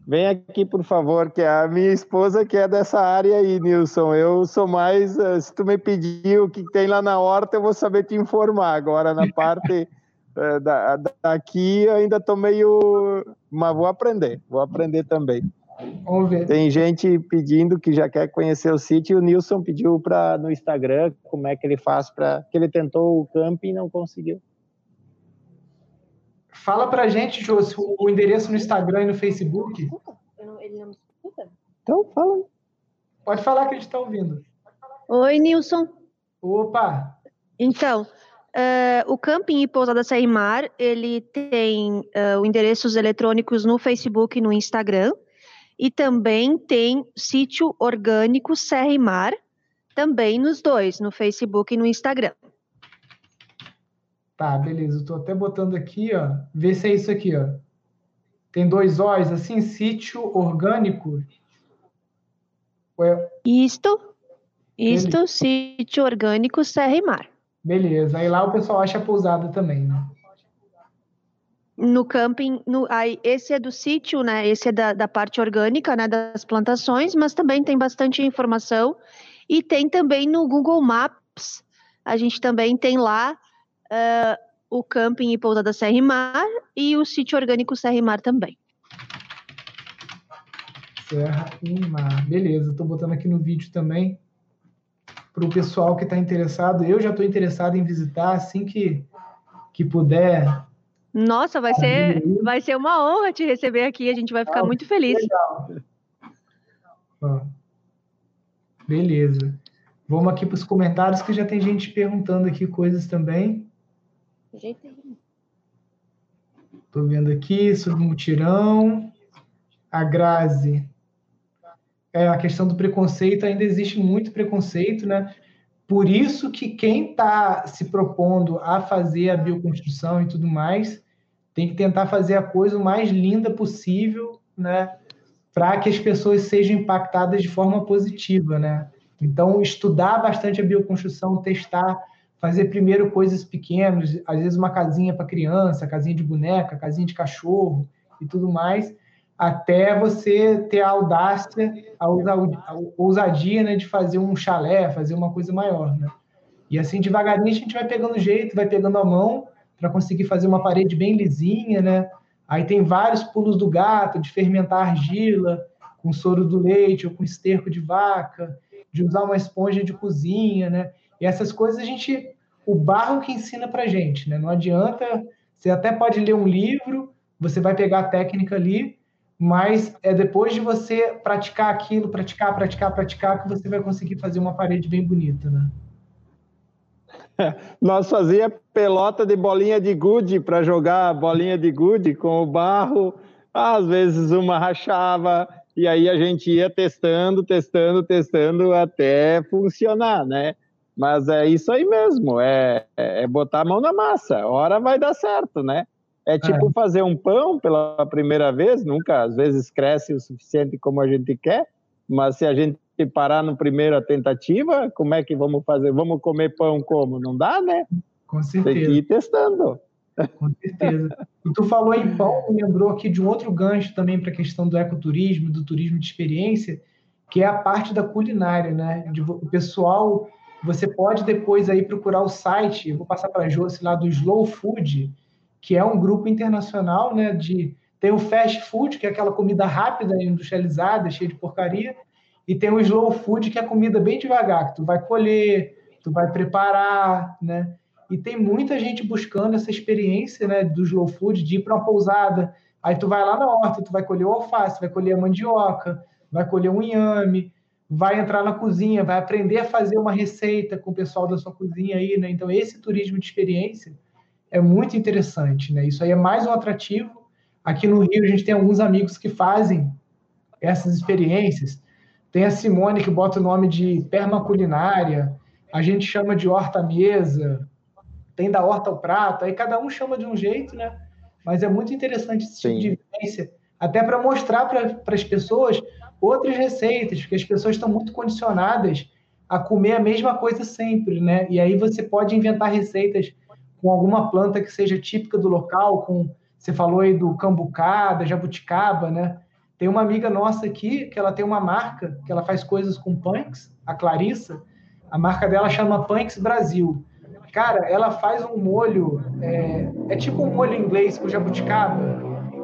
vem aqui, por favor, que é a minha esposa que é dessa área aí, Nilson. Eu sou mais. Eh, se tu me pedir o que tem lá na horta, eu vou saber te informar. Agora, na parte eh, da, daqui, eu ainda estou meio. Mas vou aprender, vou aprender também. Vamos ver. Tem gente pedindo que já quer conhecer o sítio. O Nilson pediu para no Instagram como é que ele faz para. que ele tentou o camping e não conseguiu. Fala pra gente, Josi, o endereço no Instagram e no Facebook. Ele não me escuta? Então, fala. Pode falar que a gente está ouvindo. Oi, Nilson. Opa! Então, uh, o Camping e Pousada Serrimar, ele tem uh, endereços eletrônicos no Facebook e no Instagram, e também tem sítio orgânico Serrimar, também nos dois, no Facebook e no Instagram. Tá, beleza. Estou até botando aqui, ó. Vê se é isso aqui, ó. Tem dois O's, assim, sítio orgânico. É... Isto, isto, beleza. sítio orgânico Serra e Mar. Beleza. Aí lá o pessoal acha pousada também, né? No camping, no, aí, esse é do sítio, né? Esse é da, da parte orgânica, né? Das plantações, mas também tem bastante informação. E tem também no Google Maps, a gente também tem lá uh, o camping e pousada Serra e Mar e o sítio orgânico Serra e Mar também. Serra e Mar, beleza. Estou botando aqui no vídeo também para o pessoal que está interessado. Eu já estou interessado em visitar assim que, que puder. Nossa, vai ser, vai ser uma honra te receber aqui. A gente vai ficar muito feliz. Legal. Ó, beleza. Vamos aqui para os comentários que já tem gente perguntando aqui coisas também. Estou vendo aqui sobre o mutirão. A Grazi. É, a questão do preconceito, ainda existe muito preconceito, né? Por isso que quem está se propondo a fazer a bioconstrução e tudo mais, tem que tentar fazer a coisa o mais linda possível, né? Para que as pessoas sejam impactadas de forma positiva, né? Então, estudar bastante a bioconstrução, testar fazer primeiro coisas pequenas, às vezes uma casinha para criança, casinha de boneca, casinha de cachorro e tudo mais, até você ter a audácia, a ousadia né, de fazer um chalé, fazer uma coisa maior. Né? E assim, devagarinho, a gente vai pegando jeito, vai pegando a mão para conseguir fazer uma parede bem lisinha, né? Aí tem vários pulos do gato, de fermentar argila com soro do leite ou com esterco de vaca, de usar uma esponja de cozinha, né? E essas coisas a gente, o barro que ensina para gente, né? Não adianta, você até pode ler um livro, você vai pegar a técnica ali, mas é depois de você praticar aquilo, praticar, praticar, praticar, que você vai conseguir fazer uma parede bem bonita, né? Nós fazia pelota de bolinha de gude para jogar bolinha de gude com o barro. Às vezes uma rachava e aí a gente ia testando, testando, testando até funcionar, né? Mas é isso aí mesmo, é, é botar a mão na massa. Hora vai dar certo, né? É tipo é. fazer um pão pela primeira vez, nunca às vezes cresce o suficiente como a gente quer, mas se a gente parar na primeira tentativa, como é que vamos fazer? Vamos comer pão como? Não dá, né? Com certeza. Tem que ir testando. Com certeza. E tu falou em pão, me lembrou aqui de um outro gancho também para a questão do ecoturismo, do turismo de experiência, que é a parte da culinária, né? De, o pessoal você pode depois aí procurar o site, eu vou passar para a Josi lá do Slow Food, que é um grupo internacional, né, de tem o fast food, que é aquela comida rápida, industrializada, cheia de porcaria, e tem o slow food, que é comida bem devagar, que tu vai colher, tu vai preparar, né? E tem muita gente buscando essa experiência, né, do slow food, de ir para uma pousada, aí tu vai lá na horta, tu vai colher o alface, vai colher a mandioca, vai colher um inhame, vai entrar na cozinha, vai aprender a fazer uma receita com o pessoal da sua cozinha aí, né? Então, esse turismo de experiência é muito interessante, né? Isso aí é mais um atrativo. Aqui no Rio, a gente tem alguns amigos que fazem essas experiências. Tem a Simone, que bota o nome de permaculinária, a gente chama de horta mesa, tem da horta ao prato, aí cada um chama de um jeito, né? mas é muito interessante esse tipo de vivência, até para mostrar para as pessoas outras receitas, porque as pessoas estão muito condicionadas a comer a mesma coisa sempre, né? E aí você pode inventar receitas com alguma planta que seja típica do local, com você falou aí do cambucá, da jabuticaba, né? Tem uma amiga nossa aqui que ela tem uma marca que ela faz coisas com punks, a Clarissa. A marca dela chama Punks Brasil. Cara, ela faz um molho, é, é tipo um molho inglês com jabuticaba,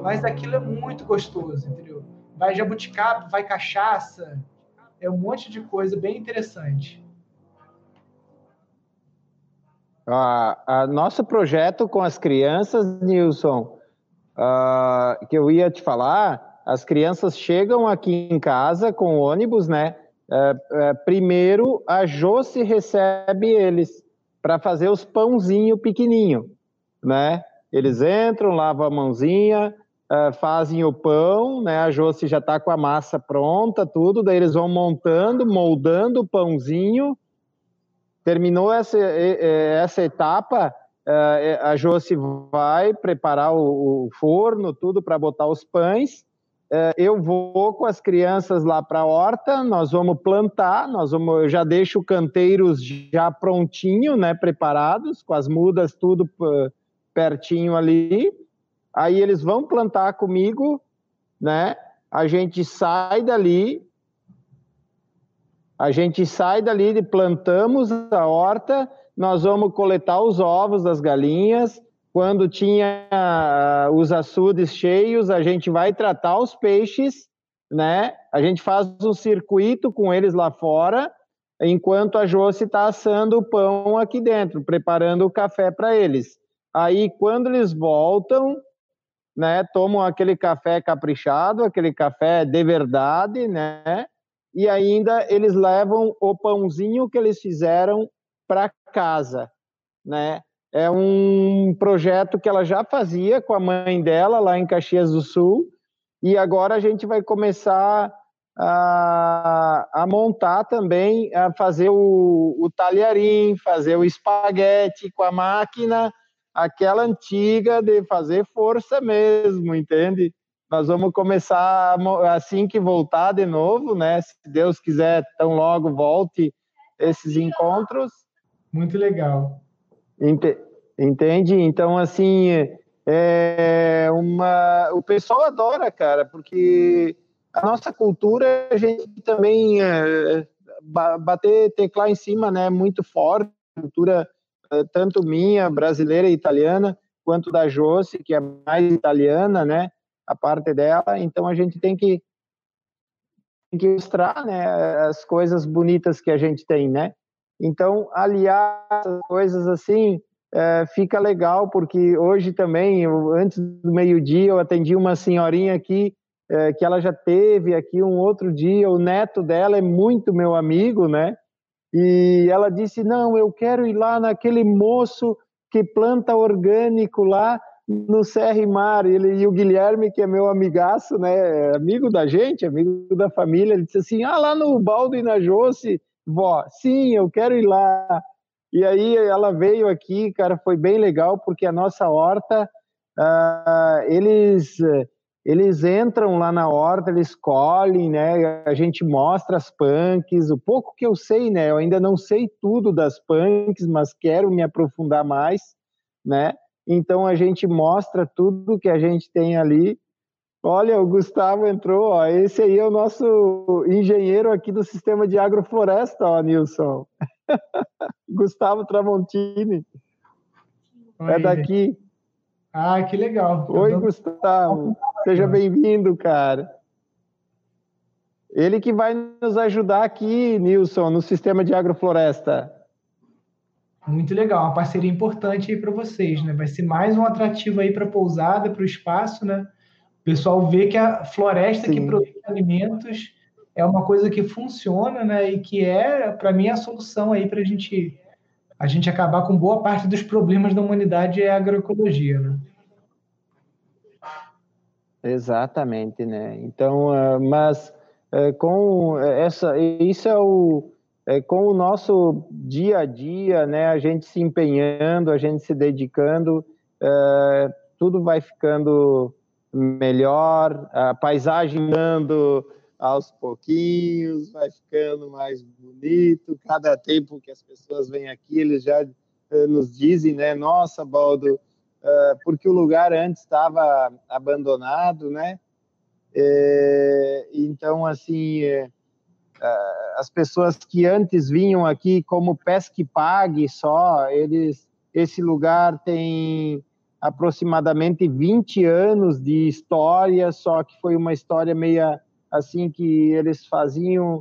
mas aquilo é muito gostoso, entendeu? Vai jabuticaba, vai cachaça, é um monte de coisa bem interessante. Ah, a nosso projeto com as crianças, Nilson, uh, que eu ia te falar, as crianças chegam aqui em casa com ônibus, né? Uh, uh, primeiro, a Josi recebe eles para fazer os pãozinho pequenininho, né? Eles entram, lavam a mãozinha, uh, fazem o pão, né? A Josi já está com a massa pronta, tudo, daí eles vão montando, moldando o pãozinho. Terminou essa, essa etapa, a Josi vai preparar o, o forno, tudo para botar os pães. Uh, eu vou com as crianças lá para a horta, nós vamos plantar, nós vamos, eu já deixo canteiros já prontinho, né, preparados, com as mudas tudo pertinho ali. Aí eles vão plantar comigo, né? A gente sai dali, a gente sai dali, plantamos a horta, nós vamos coletar os ovos das galinhas. Quando tinha uh, os açudes cheios, a gente vai tratar os peixes, né? A gente faz um circuito com eles lá fora, enquanto a Josi está assando o pão aqui dentro, preparando o café para eles. Aí, quando eles voltam, né, tomam aquele café caprichado, aquele café de verdade, né? E ainda eles levam o pãozinho que eles fizeram para casa, né? É um projeto que ela já fazia com a mãe dela lá em Caxias do Sul e agora a gente vai começar a, a montar também, a fazer o, o talharim, fazer o espaguete com a máquina aquela antiga de fazer força mesmo, entende? Nós vamos começar assim que voltar de novo, né? Se Deus quiser, tão logo volte esses encontros. Muito legal. Entende? Então, assim, é uma... o pessoal adora, cara, porque a nossa cultura, a gente também é, bater, teclar em cima, né? Muito forte, cultura eh, tanto minha, brasileira e italiana, quanto da Josi, que é mais italiana, né? A parte dela. Então a gente tem que, tem que mostrar, né? As coisas bonitas que a gente tem, né? Então aliar as coisas assim é, fica legal, porque hoje também, eu, antes do meio-dia, eu atendi uma senhorinha aqui é, que ela já teve aqui um outro dia. O neto dela é muito meu amigo, né? E ela disse: Não, eu quero ir lá naquele moço que planta orgânico lá no Serra e Mar. Ele, e o Guilherme, que é meu amigaço, né, amigo da gente, amigo da família, ele disse assim: Ah, lá no Baldo e na Josse, vó, sim, eu quero ir lá. E aí ela veio aqui, cara, foi bem legal, porque a nossa horta, uh, eles eles entram lá na horta, eles colhem, né? A gente mostra as punks, o pouco que eu sei, né? Eu ainda não sei tudo das punks, mas quero me aprofundar mais, né? Então a gente mostra tudo que a gente tem ali. Olha, o Gustavo entrou, ó. Esse aí é o nosso engenheiro aqui do sistema de agrofloresta, ó, Nilson. Gustavo Tramontini. Oi. É daqui. Ah, que legal. Oi, Gustavo. Seja bem-vindo, cara. Ele que vai nos ajudar aqui, Nilson, no sistema de agrofloresta. Muito legal, uma parceria importante aí para vocês, né? Vai ser mais um atrativo aí para a pousada, para o espaço, né? O pessoal vê que a floresta Sim. que produz alimentos é uma coisa que funciona, né? E que é, para mim, a solução aí para a gente a gente acabar com boa parte dos problemas da humanidade é a agroecologia, né? Exatamente, né? Então, uh, mas uh, com essa, isso é o é, com o nosso dia a dia, né? A gente se empenhando, a gente se dedicando, tudo vai ficando melhor, a paisagem dando aos pouquinhos, vai ficando mais bonito. Cada tempo que as pessoas vêm aqui, eles já uh, nos dizem, né? Nossa, Baldo, uh, porque o lugar antes estava abandonado, né? É, então, assim, as pessoas que antes vinham aqui como pesque pague só, eles, esse lugar tem aproximadamente 20 anos de história, só que foi uma história meia assim que eles faziam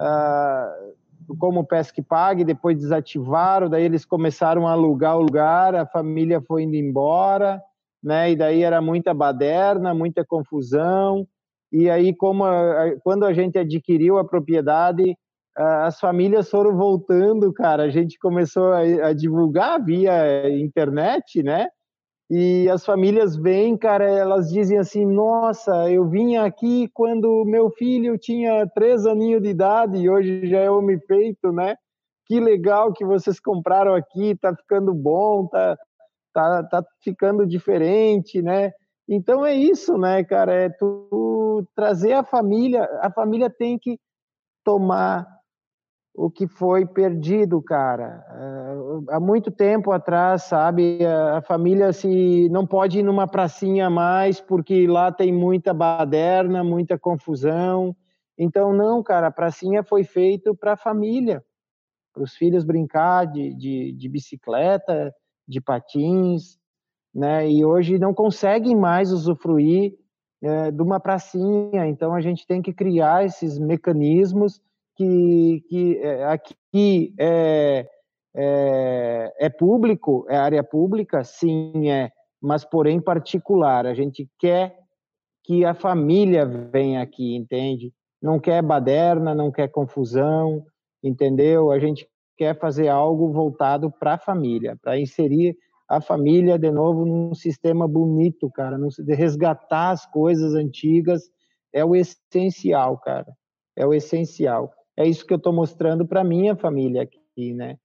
uh, como pesque pague, depois desativaram, daí eles começaram a alugar o lugar, a família foi indo embora, né? E daí era muita baderna, muita confusão. E aí, como a, quando a gente adquiriu a propriedade, as famílias foram voltando, cara. A gente começou a, a divulgar via internet, né? E as famílias vêm, cara, elas dizem assim: Nossa, eu vim aqui quando meu filho tinha três aninhos de idade e hoje já é homem feito, né? Que legal que vocês compraram aqui, tá ficando bom, tá, tá, tá ficando diferente, né? Então é isso, né, cara? É tu trazer a família, a família tem que tomar o que foi perdido, cara. Eh, há muito tempo atrás, sabe, a família se não pode ir numa pracinha mais porque lá tem muita baderna, muita confusão. Então não, cara, a pracinha foi feito para a família, para os filhos brincar de, de, de bicicleta, de patins, né? E hoje não conseguem mais usufruir é, de uma pracinha. Então a gente tem que criar esses mecanismos que, que é, aqui é, é, é público, é área pública, sim, é, mas porém particular. A gente quer que a família venha aqui, entende? Não quer baderna, não quer confusão, entendeu? A gente quer fazer algo voltado para a família, para inserir a família de novo num sistema bonito, cara, resgatar as coisas antigas é o essencial, cara. É o essencial. É isso que eu estou mostrando para minha família aqui, né?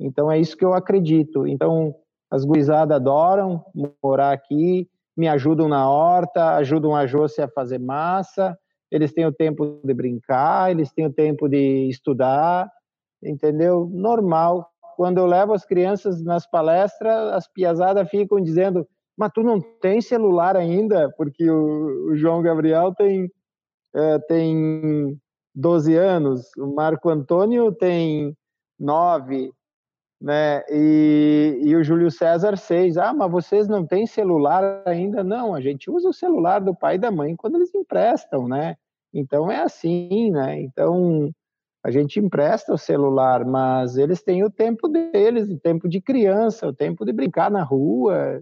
Então é isso que eu acredito. Então as gurizadas adoram morar aqui, me ajudam na horta, ajudam a Josi a fazer massa, eles têm o tempo de brincar, eles têm o tempo de estudar, entendeu? Normal, quando eu levo as crianças nas palestras, as piazadas ficam dizendo: Mas tu não tem celular ainda? Porque o, o João Gabriel tem, é, tem 12 anos, o Marco Antônio tem 9, né? E, e o Júlio César 6. Ah, mas vocês não têm celular ainda? Não, a gente usa o celular do pai e da mãe quando eles emprestam, né? Então é assim, né? Então a gente empresta o celular, mas eles têm o tempo deles, o tempo de criança, o tempo de brincar na rua,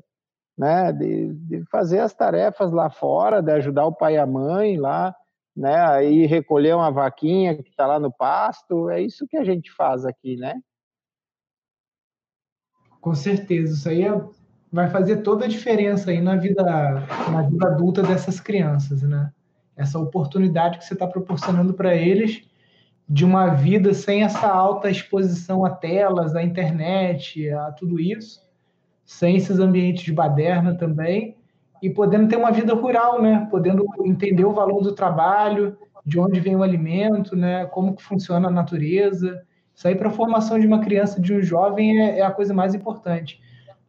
né, de, de fazer as tarefas lá fora, de ajudar o pai e a mãe lá, né, aí recolher uma vaquinha que está lá no pasto, é isso que a gente faz aqui, né? Com certeza, isso aí é, vai fazer toda a diferença aí na vida, na vida adulta dessas crianças, né? Essa oportunidade que você está proporcionando para eles de uma vida sem essa alta exposição a telas, à internet, a tudo isso, sem esses ambientes de baderna também, e podendo ter uma vida rural, né? Podendo entender o valor do trabalho, de onde vem o alimento, né? Como que funciona a natureza. Isso aí para a formação de uma criança, de um jovem, é, é a coisa mais importante.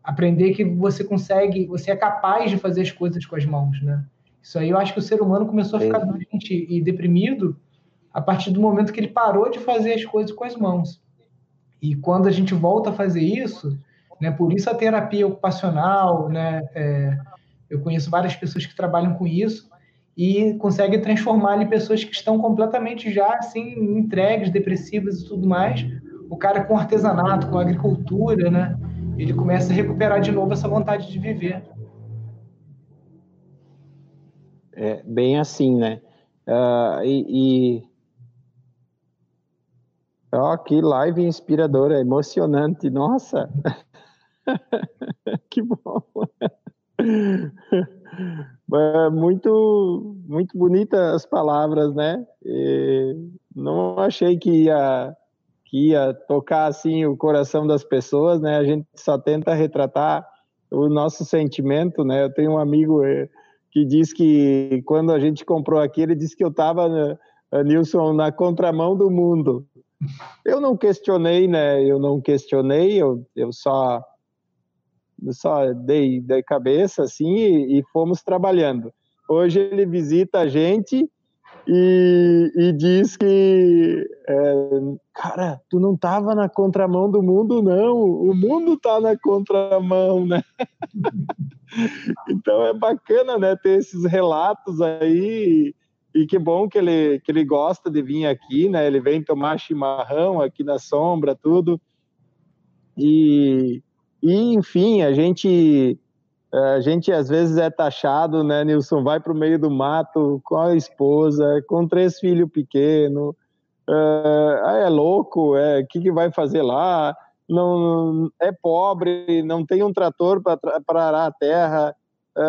Aprender que você consegue, você é capaz de fazer as coisas com as mãos, né? Isso aí eu acho que o ser humano começou a ficar doente e deprimido a partir do momento que ele parou de fazer as coisas com as mãos. E quando a gente volta a fazer isso, né, por isso a terapia ocupacional, né, é, eu conheço várias pessoas que trabalham com isso e conseguem transformar em pessoas que estão completamente já assim entregues, depressivas e tudo mais. O cara com artesanato, com agricultura, né, ele começa a recuperar de novo essa vontade de viver. É bem assim, né? Uh, e, e oh, que live inspiradora, emocionante, nossa! que bom! É muito, muito bonita as palavras, né? E não achei que ia, que ia tocar assim o coração das pessoas, né? A gente só tenta retratar o nosso sentimento, né? Eu tenho um amigo eh, que diz que quando a gente comprou aqui, ele disse que eu estava, né, Nilson, na contramão do mundo. Eu não questionei, né? Eu não questionei, eu, eu só só dei, dei cabeça assim e, e fomos trabalhando. Hoje ele visita a gente e, e diz que, é, cara, tu não estava na contramão do mundo, não. O mundo está na contramão, né? então é bacana, né, ter esses relatos aí. E que bom que ele, que ele gosta de vir aqui, né? Ele vem tomar chimarrão aqui na sombra, tudo. E, e enfim, a gente a gente às vezes é taxado, né, Nilson? Vai para o meio do mato com a esposa, com três filhos pequenos. É, é louco, é o que, que vai fazer lá? Não é pobre, não tem um trator para arar a terra. É,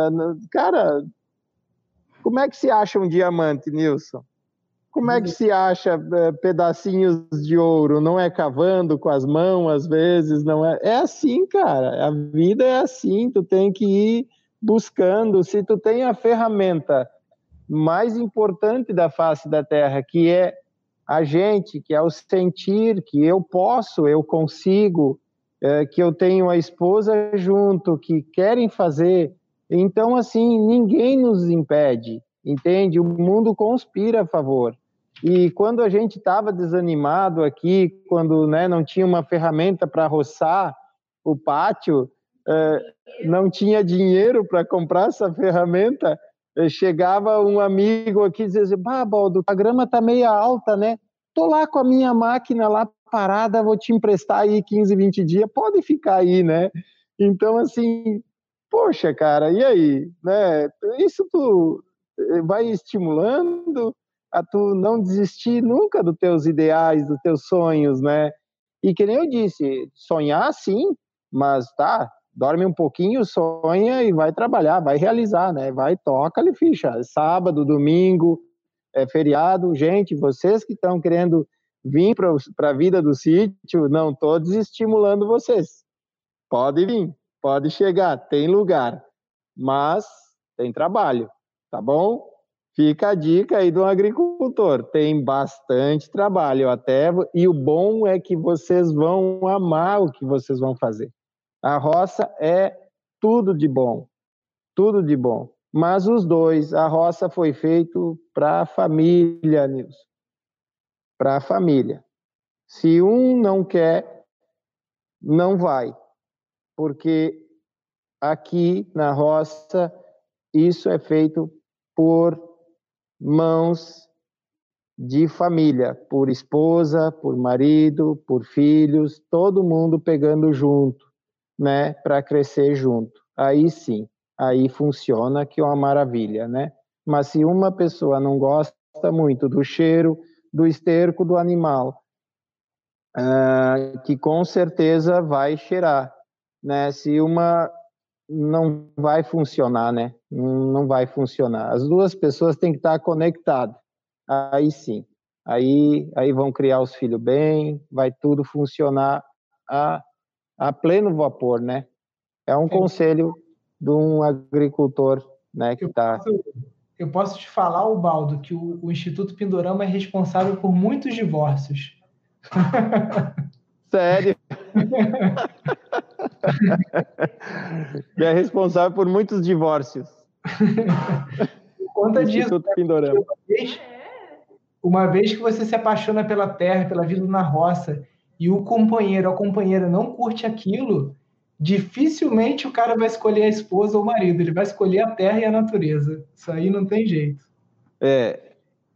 cara, como é que se acha um diamante, Nilson? Como é que se acha é, pedacinhos de ouro? Não é cavando com as mãos, às vezes, não é. É assim, cara. A vida é assim. Tu tem que ir buscando. Se tu tem a ferramenta mais importante da face da Terra, que é a gente, que é o sentir, que eu posso, eu consigo, é, que eu tenho a esposa junto, que querem fazer. Então, assim, ninguém nos impede, entende? O mundo conspira a favor. E quando a gente estava desanimado aqui, quando né, não tinha uma ferramenta para roçar o pátio, eh, não tinha dinheiro para comprar essa ferramenta, eh, chegava um amigo aqui e dizia assim, bah, Baldo, a grama está meio alta, né? Tô lá com a minha máquina lá parada, vou te emprestar aí 15, 20 dias, pode ficar aí, né? Então, assim, poxa, cara, e aí? Né? Isso tu eh, vai estimulando, a tu não desistir nunca dos teus ideais, dos teus sonhos, né? E que nem eu disse, sonhar sim, mas tá, dorme um pouquinho, sonha e vai trabalhar, vai realizar, né? Vai, toca ali ficha. Sábado, domingo, é feriado. Gente, vocês que estão querendo vir para a vida do sítio, não estou desestimulando vocês. Pode vir, pode chegar, tem lugar, mas tem trabalho, tá bom? Fica a dica aí do agricultor. Tem bastante trabalho até e o bom é que vocês vão amar o que vocês vão fazer. A roça é tudo de bom, tudo de bom. Mas os dois, a roça foi feito para a família, Nilson. Para a família. Se um não quer, não vai. Porque aqui na roça isso é feito por mãos de família, por esposa, por marido, por filhos, todo mundo pegando junto, né, para crescer junto. Aí sim, aí funciona que é uma maravilha, né? Mas se uma pessoa não gosta muito do cheiro do esterco do animal, uh, que com certeza vai cheirar, né? Se uma não vai funcionar, né? Não vai funcionar. As duas pessoas têm que estar conectadas. Aí sim. Aí, aí vão criar os filhos bem, vai tudo funcionar a, a pleno vapor, né? É um conselho de um agricultor, né, que está... Eu posso te falar, o Baldo, que o, o Instituto Pindorama é responsável por muitos divórcios. Sério? que é responsável por muitos divórcios. Conta disso. Né? Uma vez, uma vez que você se apaixona pela terra, pela vida na roça, e o companheiro ou a companheira não curte aquilo, dificilmente o cara vai escolher a esposa ou o marido, ele vai escolher a terra e a natureza. Isso aí não tem jeito. É,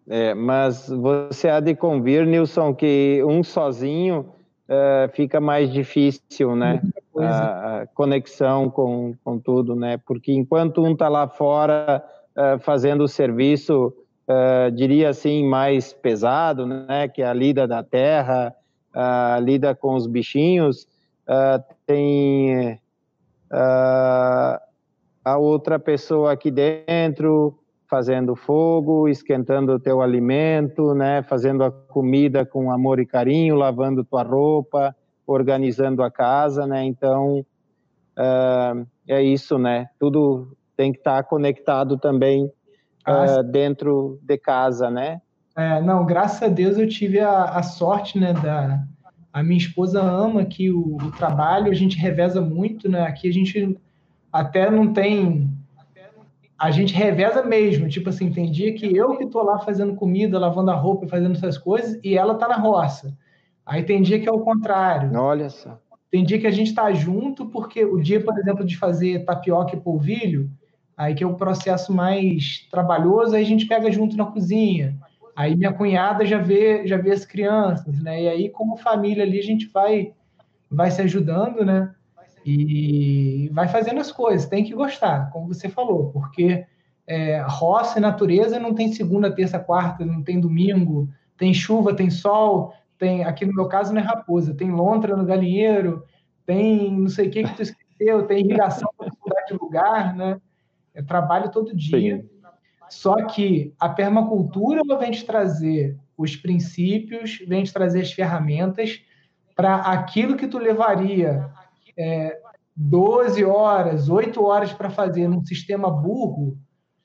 é mas você há de convir, Nilson, que um sozinho uh, fica mais difícil, né? A, a, conexão com, com tudo, né? Porque enquanto um está lá fora uh, fazendo o serviço, uh, diria assim, mais pesado, né? Que é a lida da terra, a lida com os bichinhos, tem a outra pessoa aqui dentro fazendo fogo, esquentando o teu alimento, né, fazendo a comida com amor e carinho, lavando tua roupa, organizando a casa, né? Então, uh, é isso, né? Tudo tem que estar tá conectado também uh, dentro de casa, né? É, não, graças a Deus eu tive a, a sorte, né, da a minha esposa ama aqui o, o, trabalho, a gente reveza muito, né? Aqui a gente até não tem a gente reveza mesmo, tipo assim, tem dia que eu que tô lá fazendo comida, lavando a roupa, fazendo essas coisas, e ela tá na roça. Aí tem dia que é o contrário. Olha só. Tem dia que a gente tá junto, porque o dia, por exemplo, de fazer tapioca e polvilho, aí que é o processo mais trabalhoso, aí a gente pega junto na cozinha. Aí minha cunhada já vê, já vê as crianças, né? E aí, como família ali, a gente vai, vai se ajudando, né? E vai fazendo as coisas. Tem que gostar, como você falou, porque é, roça e natureza não tem segunda, terça, quarta, não tem domingo, tem chuva, tem sol, tem aqui no meu caso não é raposa, tem lontra no galinheiro, tem não sei o que que tu esqueceu, tem irrigação para mudar de lugar, né? É trabalho todo dia. Sim. Só que a permacultura ela vem te trazer os princípios, vem te trazer as ferramentas para aquilo que tu levaria é, 12 horas, 8 horas para fazer num sistema burro,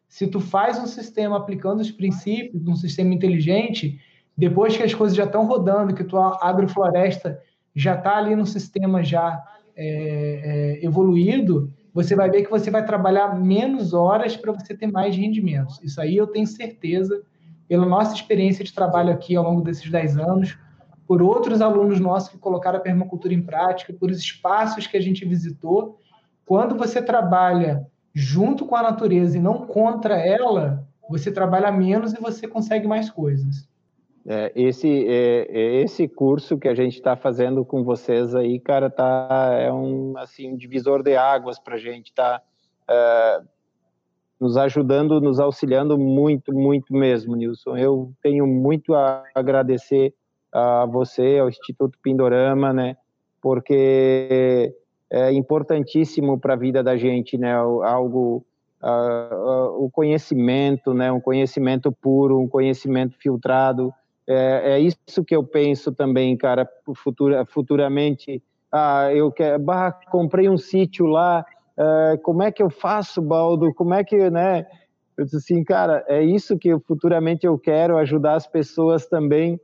se tu faz um sistema aplicando os princípios, um sistema inteligente, depois que as coisas já estão rodando, que tua agrofloresta já está ali no sistema já é, é, evoluído, você vai ver que você vai trabalhar menos horas para você ter mais rendimentos. Isso aí eu tenho certeza, pela nossa experiência de trabalho aqui ao longo desses 10 anos, por outros alunos nossos que colocaram a permacultura em prática, por espaços que a gente visitou. Quando você trabalha junto com a natureza e não contra ela, você trabalha menos e você consegue mais coisas. É, esse, é, é esse curso que a gente está fazendo com vocês aí, cara, tá, é um, assim, um divisor de águas para a gente, tá é, nos ajudando, nos auxiliando muito, muito mesmo, Nilson. Eu tenho muito a agradecer a você, ao Instituto Pindorama, né, porque é importantíssimo para a vida da gente, né, algo, uh, uh, o conhecimento, né, um conhecimento puro, um conhecimento filtrado, é, é isso que eu penso também, cara, futura, futuramente. Ah, eu quero, bah, comprei um sítio lá, uh, como é que eu faço, Baldo? Como é que, né? Eu disse assim, cara, é isso que eu, futuramente eu quero ajudar as pessoas também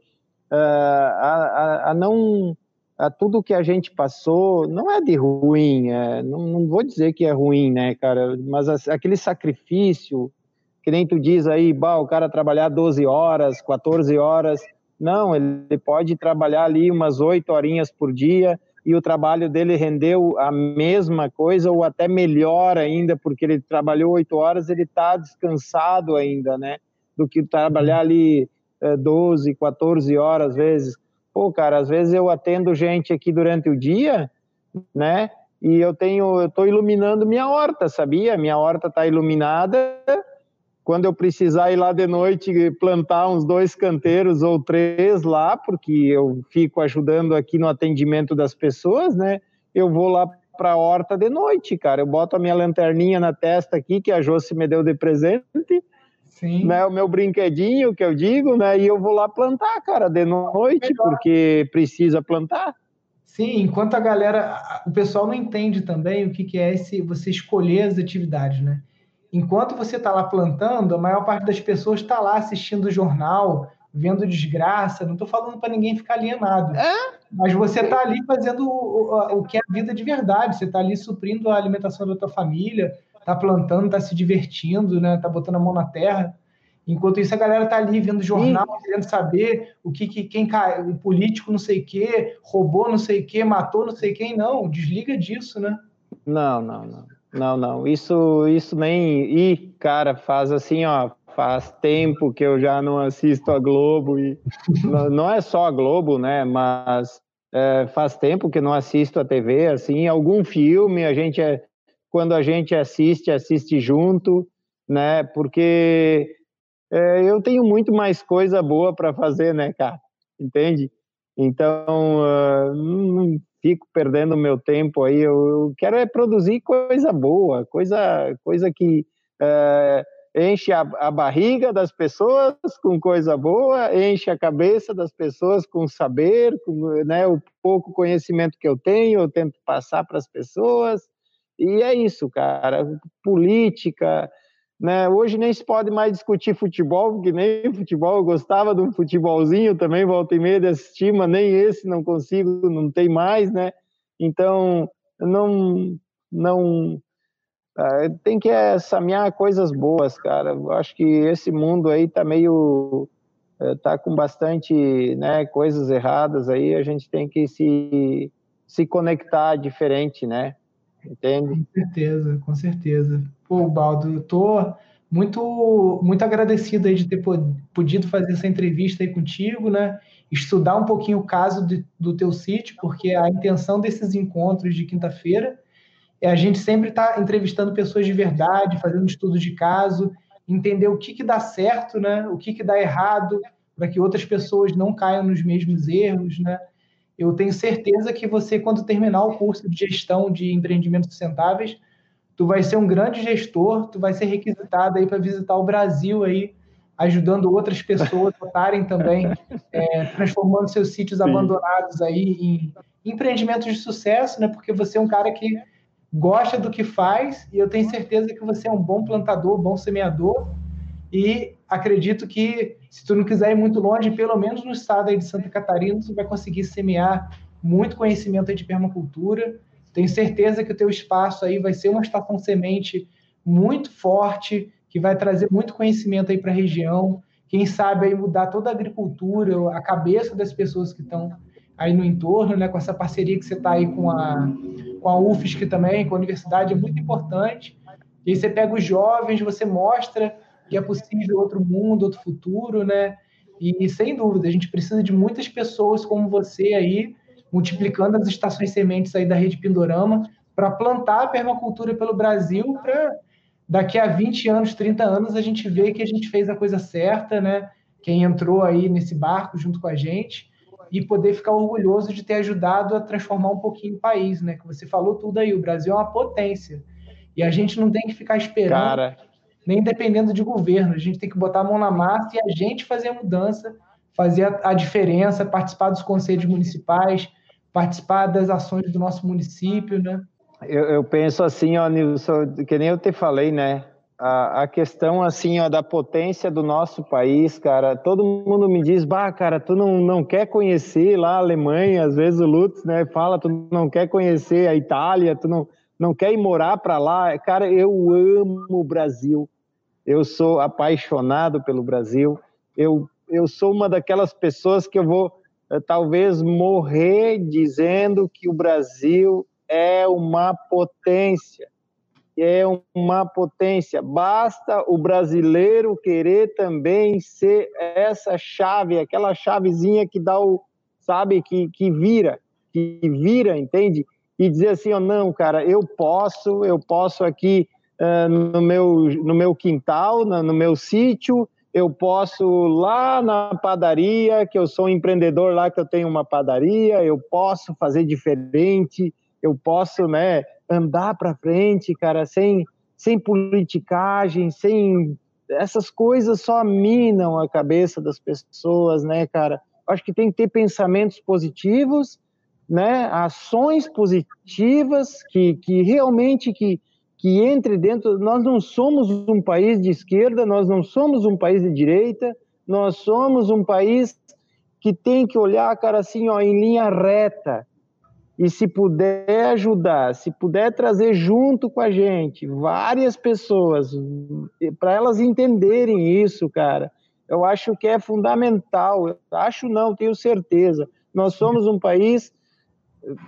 uh, a, a, a, não a tudo que a gente passou não é de ruim, é, não, não, vou dizer que é ruim, né, cara, mas aquele sacrifício, que nem tu diz aí, bah, o cara trabalhar 12 horas, 14 horas. Não, ele pode trabalhar ali umas 8 horinhas por dia e o trabalho dele rendeu a mesma coisa ou até melhor ainda, porque ele trabalhou 8 horas, ele está descansado ainda, né? Do que trabalhar ali 12, eh, 14 horas às vezes. Pô, cara, às vezes eu atendo gente aqui durante o dia, né? E eu tenho, eu estou iluminando minha horta, sabia? Minha horta está iluminada quando eu precisar ir lá de noite plantar uns dois canteiros ou três lá, porque eu fico ajudando aqui no atendimento das pessoas, né? Eu vou lá para a horta de noite, cara. Eu boto a minha lanterninha na testa aqui, que a Josi me deu de presente, Sim. né? O meu brinquedinho, que eu digo, né? E eu vou lá plantar, cara, de noite, Melhor. porque precisa plantar. Sim, enquanto a galera, o pessoal não entende também o que, que é esse você escolher as atividades, né? Enquanto você está lá plantando, a maior parte das pessoas está lá assistindo o jornal, vendo desgraça. Não estou falando para ninguém ficar alienado. É? Mas você está ali fazendo o, o, que é a vida de verdade. Você está ali suprindo a alimentação da tua família, está plantando, está se divertindo, né? Está botando a mão na terra. Enquanto isso, a galera está ali vendo jornal, Sim. querendo saber o que, que quem o político não sei o quê, roubou não sei o quê, matou não sei quem. Não, desliga disso, né? Não, não, não. Não, não, isso, isso nem. E, cara, faz assim, ó, faz tempo que eu já não assisto a Globo e não, é só a Globo, né? Mas é, faz tempo que não assisto a TV, assim, algum filme a gente é, quando a gente assiste, assiste junto, né? Porque é, eu tenho muito mais coisa boa para fazer, né, cara? Entende? Então, uh, fico perdendo meu tempo aí. Eu, quero é produzir coisa boa, coisa, coisa que é, enche a, a, barriga das pessoas com coisa boa, enche a cabeça das pessoas com saber, com né, o pouco conhecimento que eu tenho, eu tento passar para as pessoas. E é isso, cara. Política, né? Hoje nem se pode mais discutir futebol, porque nem futebol eu gostava de um futebolzinho também, volta e meia de assistir, mas nem esse não consigo, não tem mais, né? Então, não, não ah, tem que é, samear coisas boas, cara. Eu acho que esse mundo aí tá meio eh, tá com bastante, né, coisas erradas aí, a gente tem que se se conectar diferente, né? Entende? Com certeza, com certeza. Pô, Baldo, eu tô muito, muito agradecido aí de ter podido fazer essa entrevista aí contigo, né? Estudar um pouquinho o caso de, do teu sítio, porque a intenção desses encontros de quinta-feira é a gente sempre estar tá entrevistando pessoas de verdade, fazendo estudo de caso, entender o que, que dá certo, né? O que, que dá errado, para que outras pessoas não caiam nos mesmos erros, né? Eu tenho certeza que você, quando terminar o curso de gestão de empreendimentos sustentáveis, tu vai ser um grande gestor, tu vai ser requisitado aí para visitar o Brasil aí, ajudando outras pessoas a estarem também é, transformando seus sítios Sim. abandonados aí em empreendimentos de sucesso, né? Porque você é um cara que gosta do que faz e eu tenho certeza que você é um bom plantador, bom semeador e acredito que se tu não quiser ir muito longe, pelo menos no estado aí de Santa Catarina, tu vai conseguir semear muito conhecimento de permacultura. Tenho certeza que o teu espaço aí vai ser uma estação semente muito forte, que vai trazer muito conhecimento aí para a região. Quem sabe aí mudar toda a agricultura, a cabeça das pessoas que estão aí no entorno, né? Com essa parceria que você está aí com a com a UFSC também, com a universidade, é muito importante. E aí você pega os jovens, você mostra que é possível outro mundo, outro futuro, né? E sem dúvida, a gente precisa de muitas pessoas como você aí, multiplicando as estações sementes aí da rede Pindorama, para plantar a permacultura pelo Brasil, para daqui a 20 anos, 30 anos, a gente ver que a gente fez a coisa certa, né? Quem entrou aí nesse barco junto com a gente e poder ficar orgulhoso de ter ajudado a transformar um pouquinho o país, né? Que você falou tudo aí, o Brasil é uma potência. E a gente não tem que ficar esperando Cara nem dependendo de governo. A gente tem que botar a mão na massa e a gente fazer a mudança, fazer a, a diferença, participar dos conselhos municipais, participar das ações do nosso município, né? Eu, eu penso assim, ó, Nilson, que nem eu te falei, né? A, a, questão assim ó, da potência do nosso país, cara, todo mundo me diz, bah, cara, tu não, não quer conhecer lá a Alemanha, às vezes o Lutz, né, fala, tu não quer conhecer a Itália, tu não, não quer ir morar para lá, cara, eu amo o Brasil, eu sou apaixonado pelo Brasil, eu, eu sou uma daquelas pessoas que eu vou eh, talvez morrer dizendo que o Brasil é uma potência, é uma potência. Basta o brasileiro querer também ser essa chave, aquela chavezinha que dá o, sabe, que, que vira, que vira, entende? E dizer assim, oh, não, cara, eu posso, eu posso aqui uh, no, meu, no meu quintal, na, no meu sítio, eu posso lá na padaria, que eu sou um empreendedor lá, que eu tenho uma padaria, eu posso fazer diferente, eu posso, né, andar para frente, cara, sem, sem politicagem, sem essas coisas só minam a cabeça das pessoas, né, cara? Acho que tem que ter pensamentos positivos, né, ações positivas que, que realmente que, que entre dentro. Nós não somos um país de esquerda, nós não somos um país de direita, nós somos um país que tem que olhar, cara, assim, ó, em linha reta. E se puder ajudar, se puder trazer junto com a gente várias pessoas, para elas entenderem isso, cara, eu acho que é fundamental. Eu acho não, tenho certeza. Nós somos um país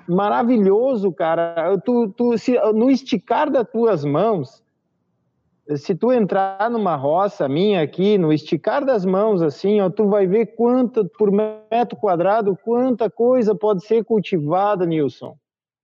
maravilhoso, cara. Tu, tu, se, no esticar das tuas mãos, se tu entrar numa roça minha aqui, no esticar das mãos, assim, ó, tu vai ver quanto por metro quadrado, quanta coisa pode ser cultivada, Nilson.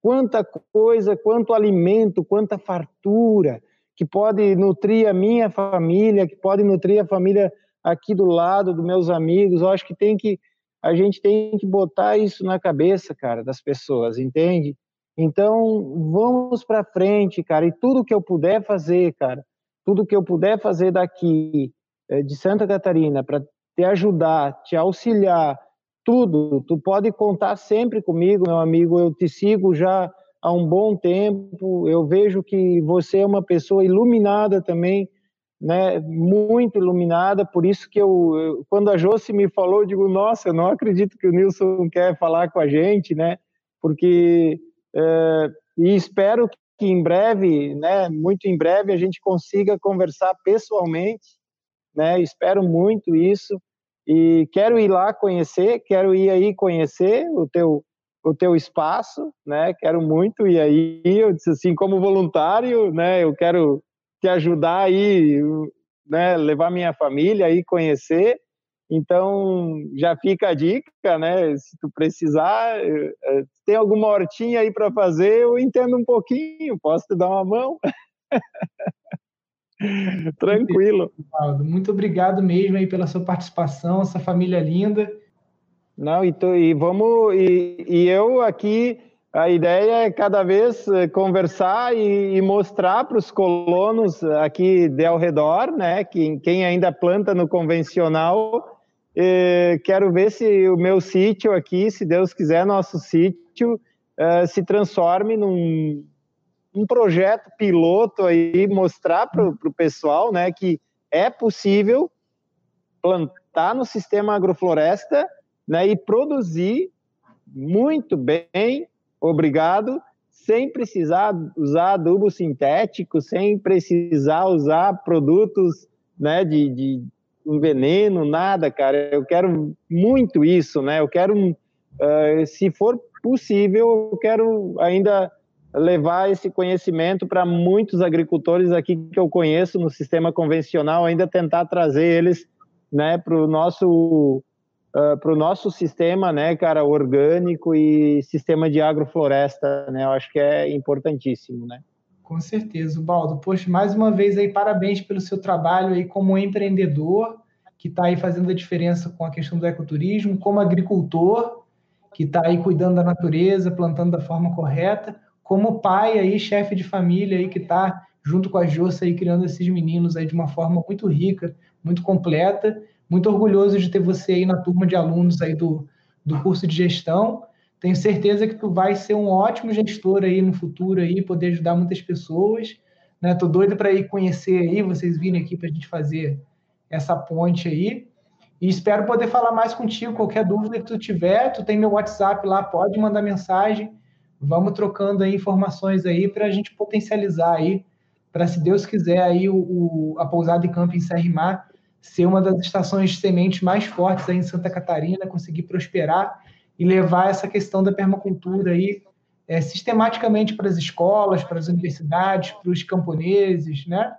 Quanta coisa, quanto alimento, quanta fartura que pode nutrir a minha família, que pode nutrir a família aqui do lado dos meus amigos. Eu acho que tem que a gente tem que botar isso na cabeça, cara, das pessoas, entende? Então, vamos para frente, cara, e tudo que eu puder fazer, cara, tudo que eu puder fazer daqui eh, de Santa Catarina para te ajudar, te auxiliar, tudo, tu pode contar sempre comigo, meu amigo, eu te sigo já há um bom tempo. Eu vejo que você é uma pessoa iluminada também, né? Muito iluminada. Por isso que eu, quando a Josi me falou, eu digo, nossa, eu não acredito que o Nilson quer falar com a gente, né? Porque é, e espero que em breve, né? Muito em breve a gente consiga conversar pessoalmente, né? Espero muito isso e quero ir lá conhecer, quero ir aí conhecer o teu o teu espaço, né? Quero muito e aí eu disse assim como voluntário, né? Eu quero te ajudar aí, né? Levar minha família aí conhecer. Então já fica a dica, né? Se tu precisar, eh, eh, tem alguma hortinha aí para fazer, eu entendo um pouquinho, posso te dar uma mão. Tranquilo. Muito obrigado mesmo aí pela sua participação, essa família linda. Não, e, tu, e vamos e, e, eu aqui a ideia é cada vez eh, conversar e, mostrar para os colonos aqui de ao redor, né, que quem ainda planta no convencional, eh, quero ver se o meu sítio aqui, se Deus quiser, nosso sítio eh, se transforme num um projeto piloto aí, mostrar para o pessoal, né, que é possível plantar no sistema agrofloresta né, e produzir muito bem, obrigado, sem precisar usar adubo sintético, sem precisar usar produtos né, de, de um veneno, nada, cara. Eu quero muito isso, né? Eu quero, uh, se for possível, eu quero ainda levar esse conhecimento para muitos agricultores aqui que eu conheço no sistema convencional, ainda tentar trazer eles né, para o nosso uh, para o nosso sistema, né, cara, orgânico e sistema de agrofloresta, né? Eu acho que é importantíssimo, né? Com certeza, Baldo. Poxa, mais uma vez aí, parabéns pelo seu trabalho aí como empreendedor, que está aí fazendo a diferença com a questão do ecoturismo, como agricultor, que está aí cuidando da natureza, plantando da forma correta, como pai aí, chefe de família aí, que está junto com a Jossa aí, criando esses meninos aí de uma forma muito rica, muito completa, muito orgulhoso de ter você aí na turma de alunos aí do, do curso de gestão. Tenho certeza que tu vai ser um ótimo gestor aí no futuro aí, poder ajudar muitas pessoas. Né? Tô doido para ir conhecer aí, vocês virem aqui para a gente fazer essa ponte aí. E espero poder falar mais contigo. Qualquer dúvida que tu tiver, tu tem meu WhatsApp lá, pode mandar mensagem. Vamos trocando aí informações aí para a gente potencializar aí, para se Deus quiser aí o, o a pousada de camping Serra Mar ser uma das estações de sementes mais fortes aí em Santa Catarina, conseguir prosperar e levar essa questão da permacultura aí é, sistematicamente para as escolas, para as universidades, para os camponeses, né?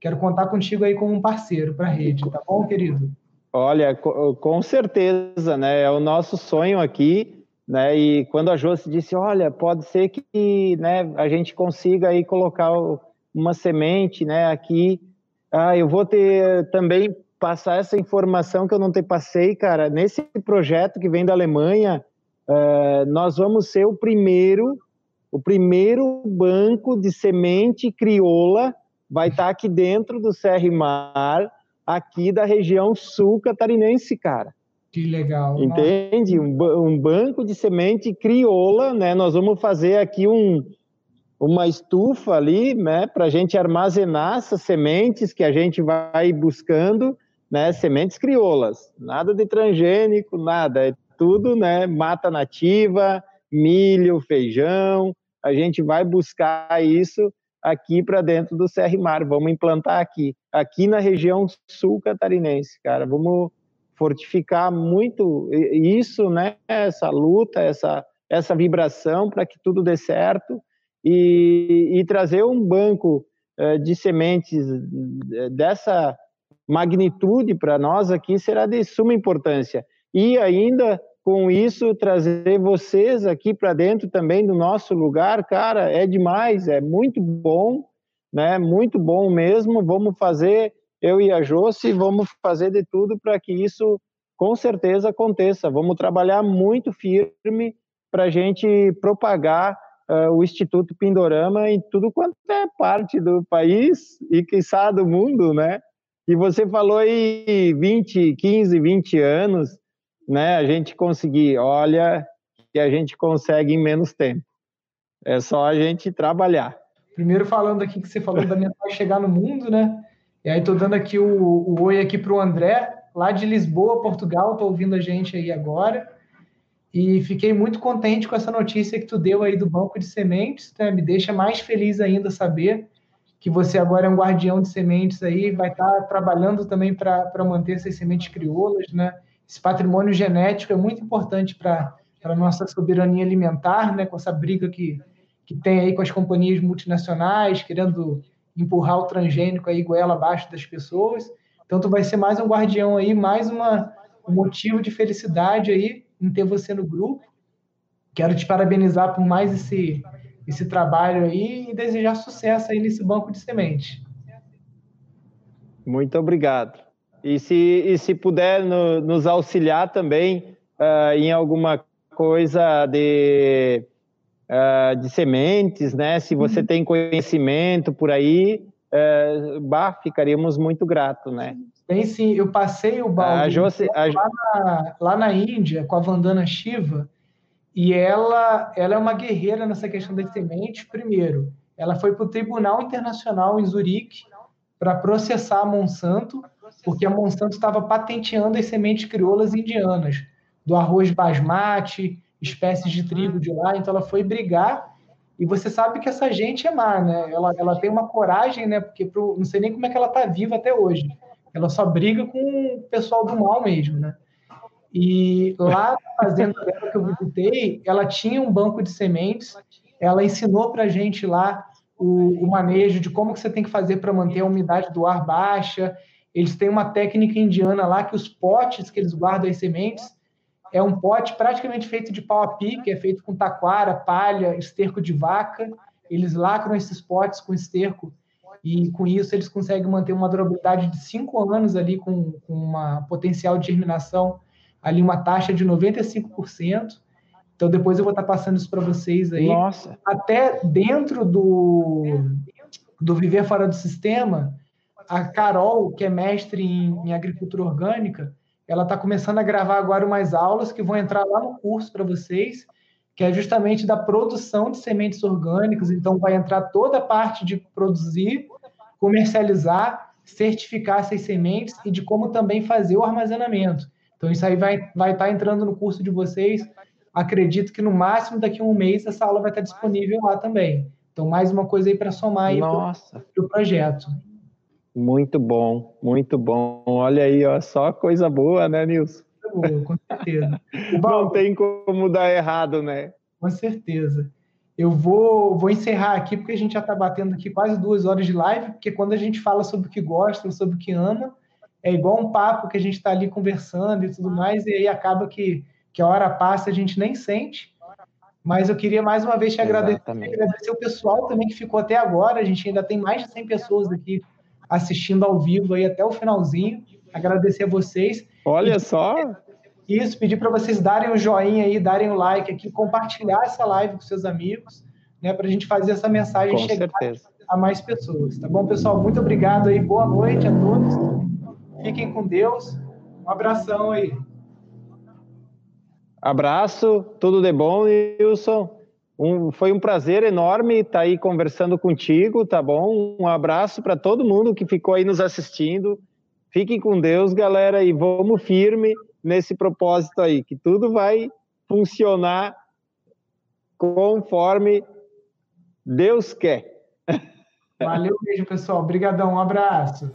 Quero contar contigo aí como um parceiro para a rede, tá bom, querido? Olha, com certeza, né? É o nosso sonho aqui, né? E quando a Josi disse, olha, pode ser que, né, a gente consiga aí colocar uma semente, né, aqui. Ah, eu vou ter também passar essa informação que eu não te passei, cara. Nesse projeto que vem da Alemanha, uh, nós vamos ser o primeiro, o primeiro banco de semente crioula vai estar tá aqui dentro do Mar, aqui da região sul catarinense, cara. Que legal. Entende? Um, um, banco de semente crioula, né? Nós vamos fazer aqui um, uma estufa ali, né, para a gente armazenar essas sementes que a gente vai buscando né, sementes crioulas, nada de transgênico, nada, é tudo, né, mata nativa, milho, feijão, a gente vai buscar isso aqui para dentro do Mar, vamos implantar aqui, aqui na região sul catarinense, cara, vamos fortificar muito isso, né, essa luta, essa, essa vibração para que tudo dê certo e, e trazer um banco eh, de sementes eh, dessa magnitude para nós aqui será de suma importância. E ainda com isso trazer vocês aqui para dentro também do nosso lugar, cara, é demais, é muito bom, né? Muito bom mesmo. Vamos fazer eu e a Josi, vamos fazer de tudo para que isso com certeza aconteça. Vamos trabalhar muito firme para a gente propagar uh, o Instituto Pindorama em tudo quanto é parte do país e, quiçá, do mundo, né? E você falou aí 20, 15, 20 anos, né? A gente conseguir, olha, que a gente consegue em menos tempo. É só a gente trabalhar. Primeiro falando aqui que você falou da mensagem chegar no mundo, né? E aí tô dando aqui o, o oi aqui para o André, lá de Lisboa, Portugal, tô ouvindo a gente aí agora. E fiquei muito contente com essa notícia que tu deu aí do banco de sementes, né? Me deixa mais feliz ainda saber que você agora é um guardião de sementes aí, vai estar trabalhando também para manter essas sementes crioulas, né? Esse patrimônio genético é muito importante para a nossa soberania alimentar, né? Com essa briga que, que tem aí com as companhias multinacionais, querendo empurrar o transgênico aí goela abaixo das pessoas. Então, tu vai ser mais um guardião aí, mais uma, um motivo de felicidade aí em ter você no grupo. Quero te parabenizar por mais esse, esse trabalho aí e desejar sucesso aí nesse banco de semente. Muito obrigado. E se, e se puder no, nos auxiliar também uh, em alguma coisa de, uh, de sementes, né? Se você uhum. tem conhecimento por aí, uh, bah, ficaríamos muito gratos, né? Tem sim, eu passei o balde a a... lá, na, lá na Índia com a Vandana Shiva e ela, ela é uma guerreira nessa questão das sementes. Primeiro, ela foi para o Tribunal Internacional em Zurique para processar a Monsanto, porque a Monsanto estava patenteando as sementes crioulas indianas, do arroz basmati, espécies de trigo de lá. Então, ela foi brigar. E você sabe que essa gente é má, né? Ela, ela tem uma coragem, né? Porque pro, não sei nem como é que ela está viva até hoje ela só briga com o pessoal do mal mesmo, né? E lá na fazenda dela que eu visitei, ela tinha um banco de sementes, ela ensinou para a gente lá o, o, manejo de como que você tem que fazer para manter a umidade do ar baixa. Eles têm uma técnica indiana lá que os potes que eles guardam as sementes é um pote praticamente feito de pau a pique, é feito com taquara, palha, esterco de vaca. Eles lacram esses potes com esterco e com isso eles conseguem manter uma durabilidade de cinco anos ali com, com uma potencial de germinação ali uma taxa de 95%. Então depois eu vou estar passando isso para vocês aí. Nossa. Até dentro do do viver fora do sistema, a Carol, que é mestre em, em agricultura orgânica, ela está começando a gravar agora umas aulas que vão entrar lá no curso para vocês que é justamente da produção de sementes orgânicas. Então, vai entrar toda a parte de produzir, comercializar, certificar essas sementes e de como também fazer o armazenamento. Então, isso aí vai, vai estar entrando no curso de vocês. Acredito que no máximo daqui a um mês essa aula vai estar disponível lá também. Então, mais uma coisa aí para somar aí para o projeto. Muito bom, muito bom. Olha aí, ó, só coisa boa, né, Nilson? boa, com certeza. Não tem como dar errado, né? Com certeza. Eu vou, vou encerrar aqui, porque a gente já está batendo aqui quase duas horas de live, porque quando a gente fala sobre o que gosta, sobre o que ama, é igual um papo que a gente está ali conversando e tudo mais, e aí acaba que, que a hora passa a gente nem sente. Mas eu queria mais uma vez te agradecer, agradecer o pessoal também que ficou até agora. A gente ainda tem mais de 100 pessoas aqui assistindo ao vivo aí até o finalzinho. Agradecer a vocês. Olha e, só! Isso, pedir para vocês darem o um joinha aí, darem o um like aqui, compartilhar essa live com seus amigos, né, para a gente fazer essa mensagem com chegar certeza. a mais pessoas. Tá bom, pessoal? Muito obrigado aí, boa noite a todos. Fiquem com Deus. Um abração aí. Abraço, tudo de bom, Wilson. Um, foi um prazer enorme estar aí conversando contigo, tá bom? Um abraço para todo mundo que ficou aí nos assistindo. Fiquem com Deus, galera, e vamos firme nesse propósito aí, que tudo vai funcionar conforme Deus quer. Valeu, beijo, pessoal. Obrigadão, um abraço.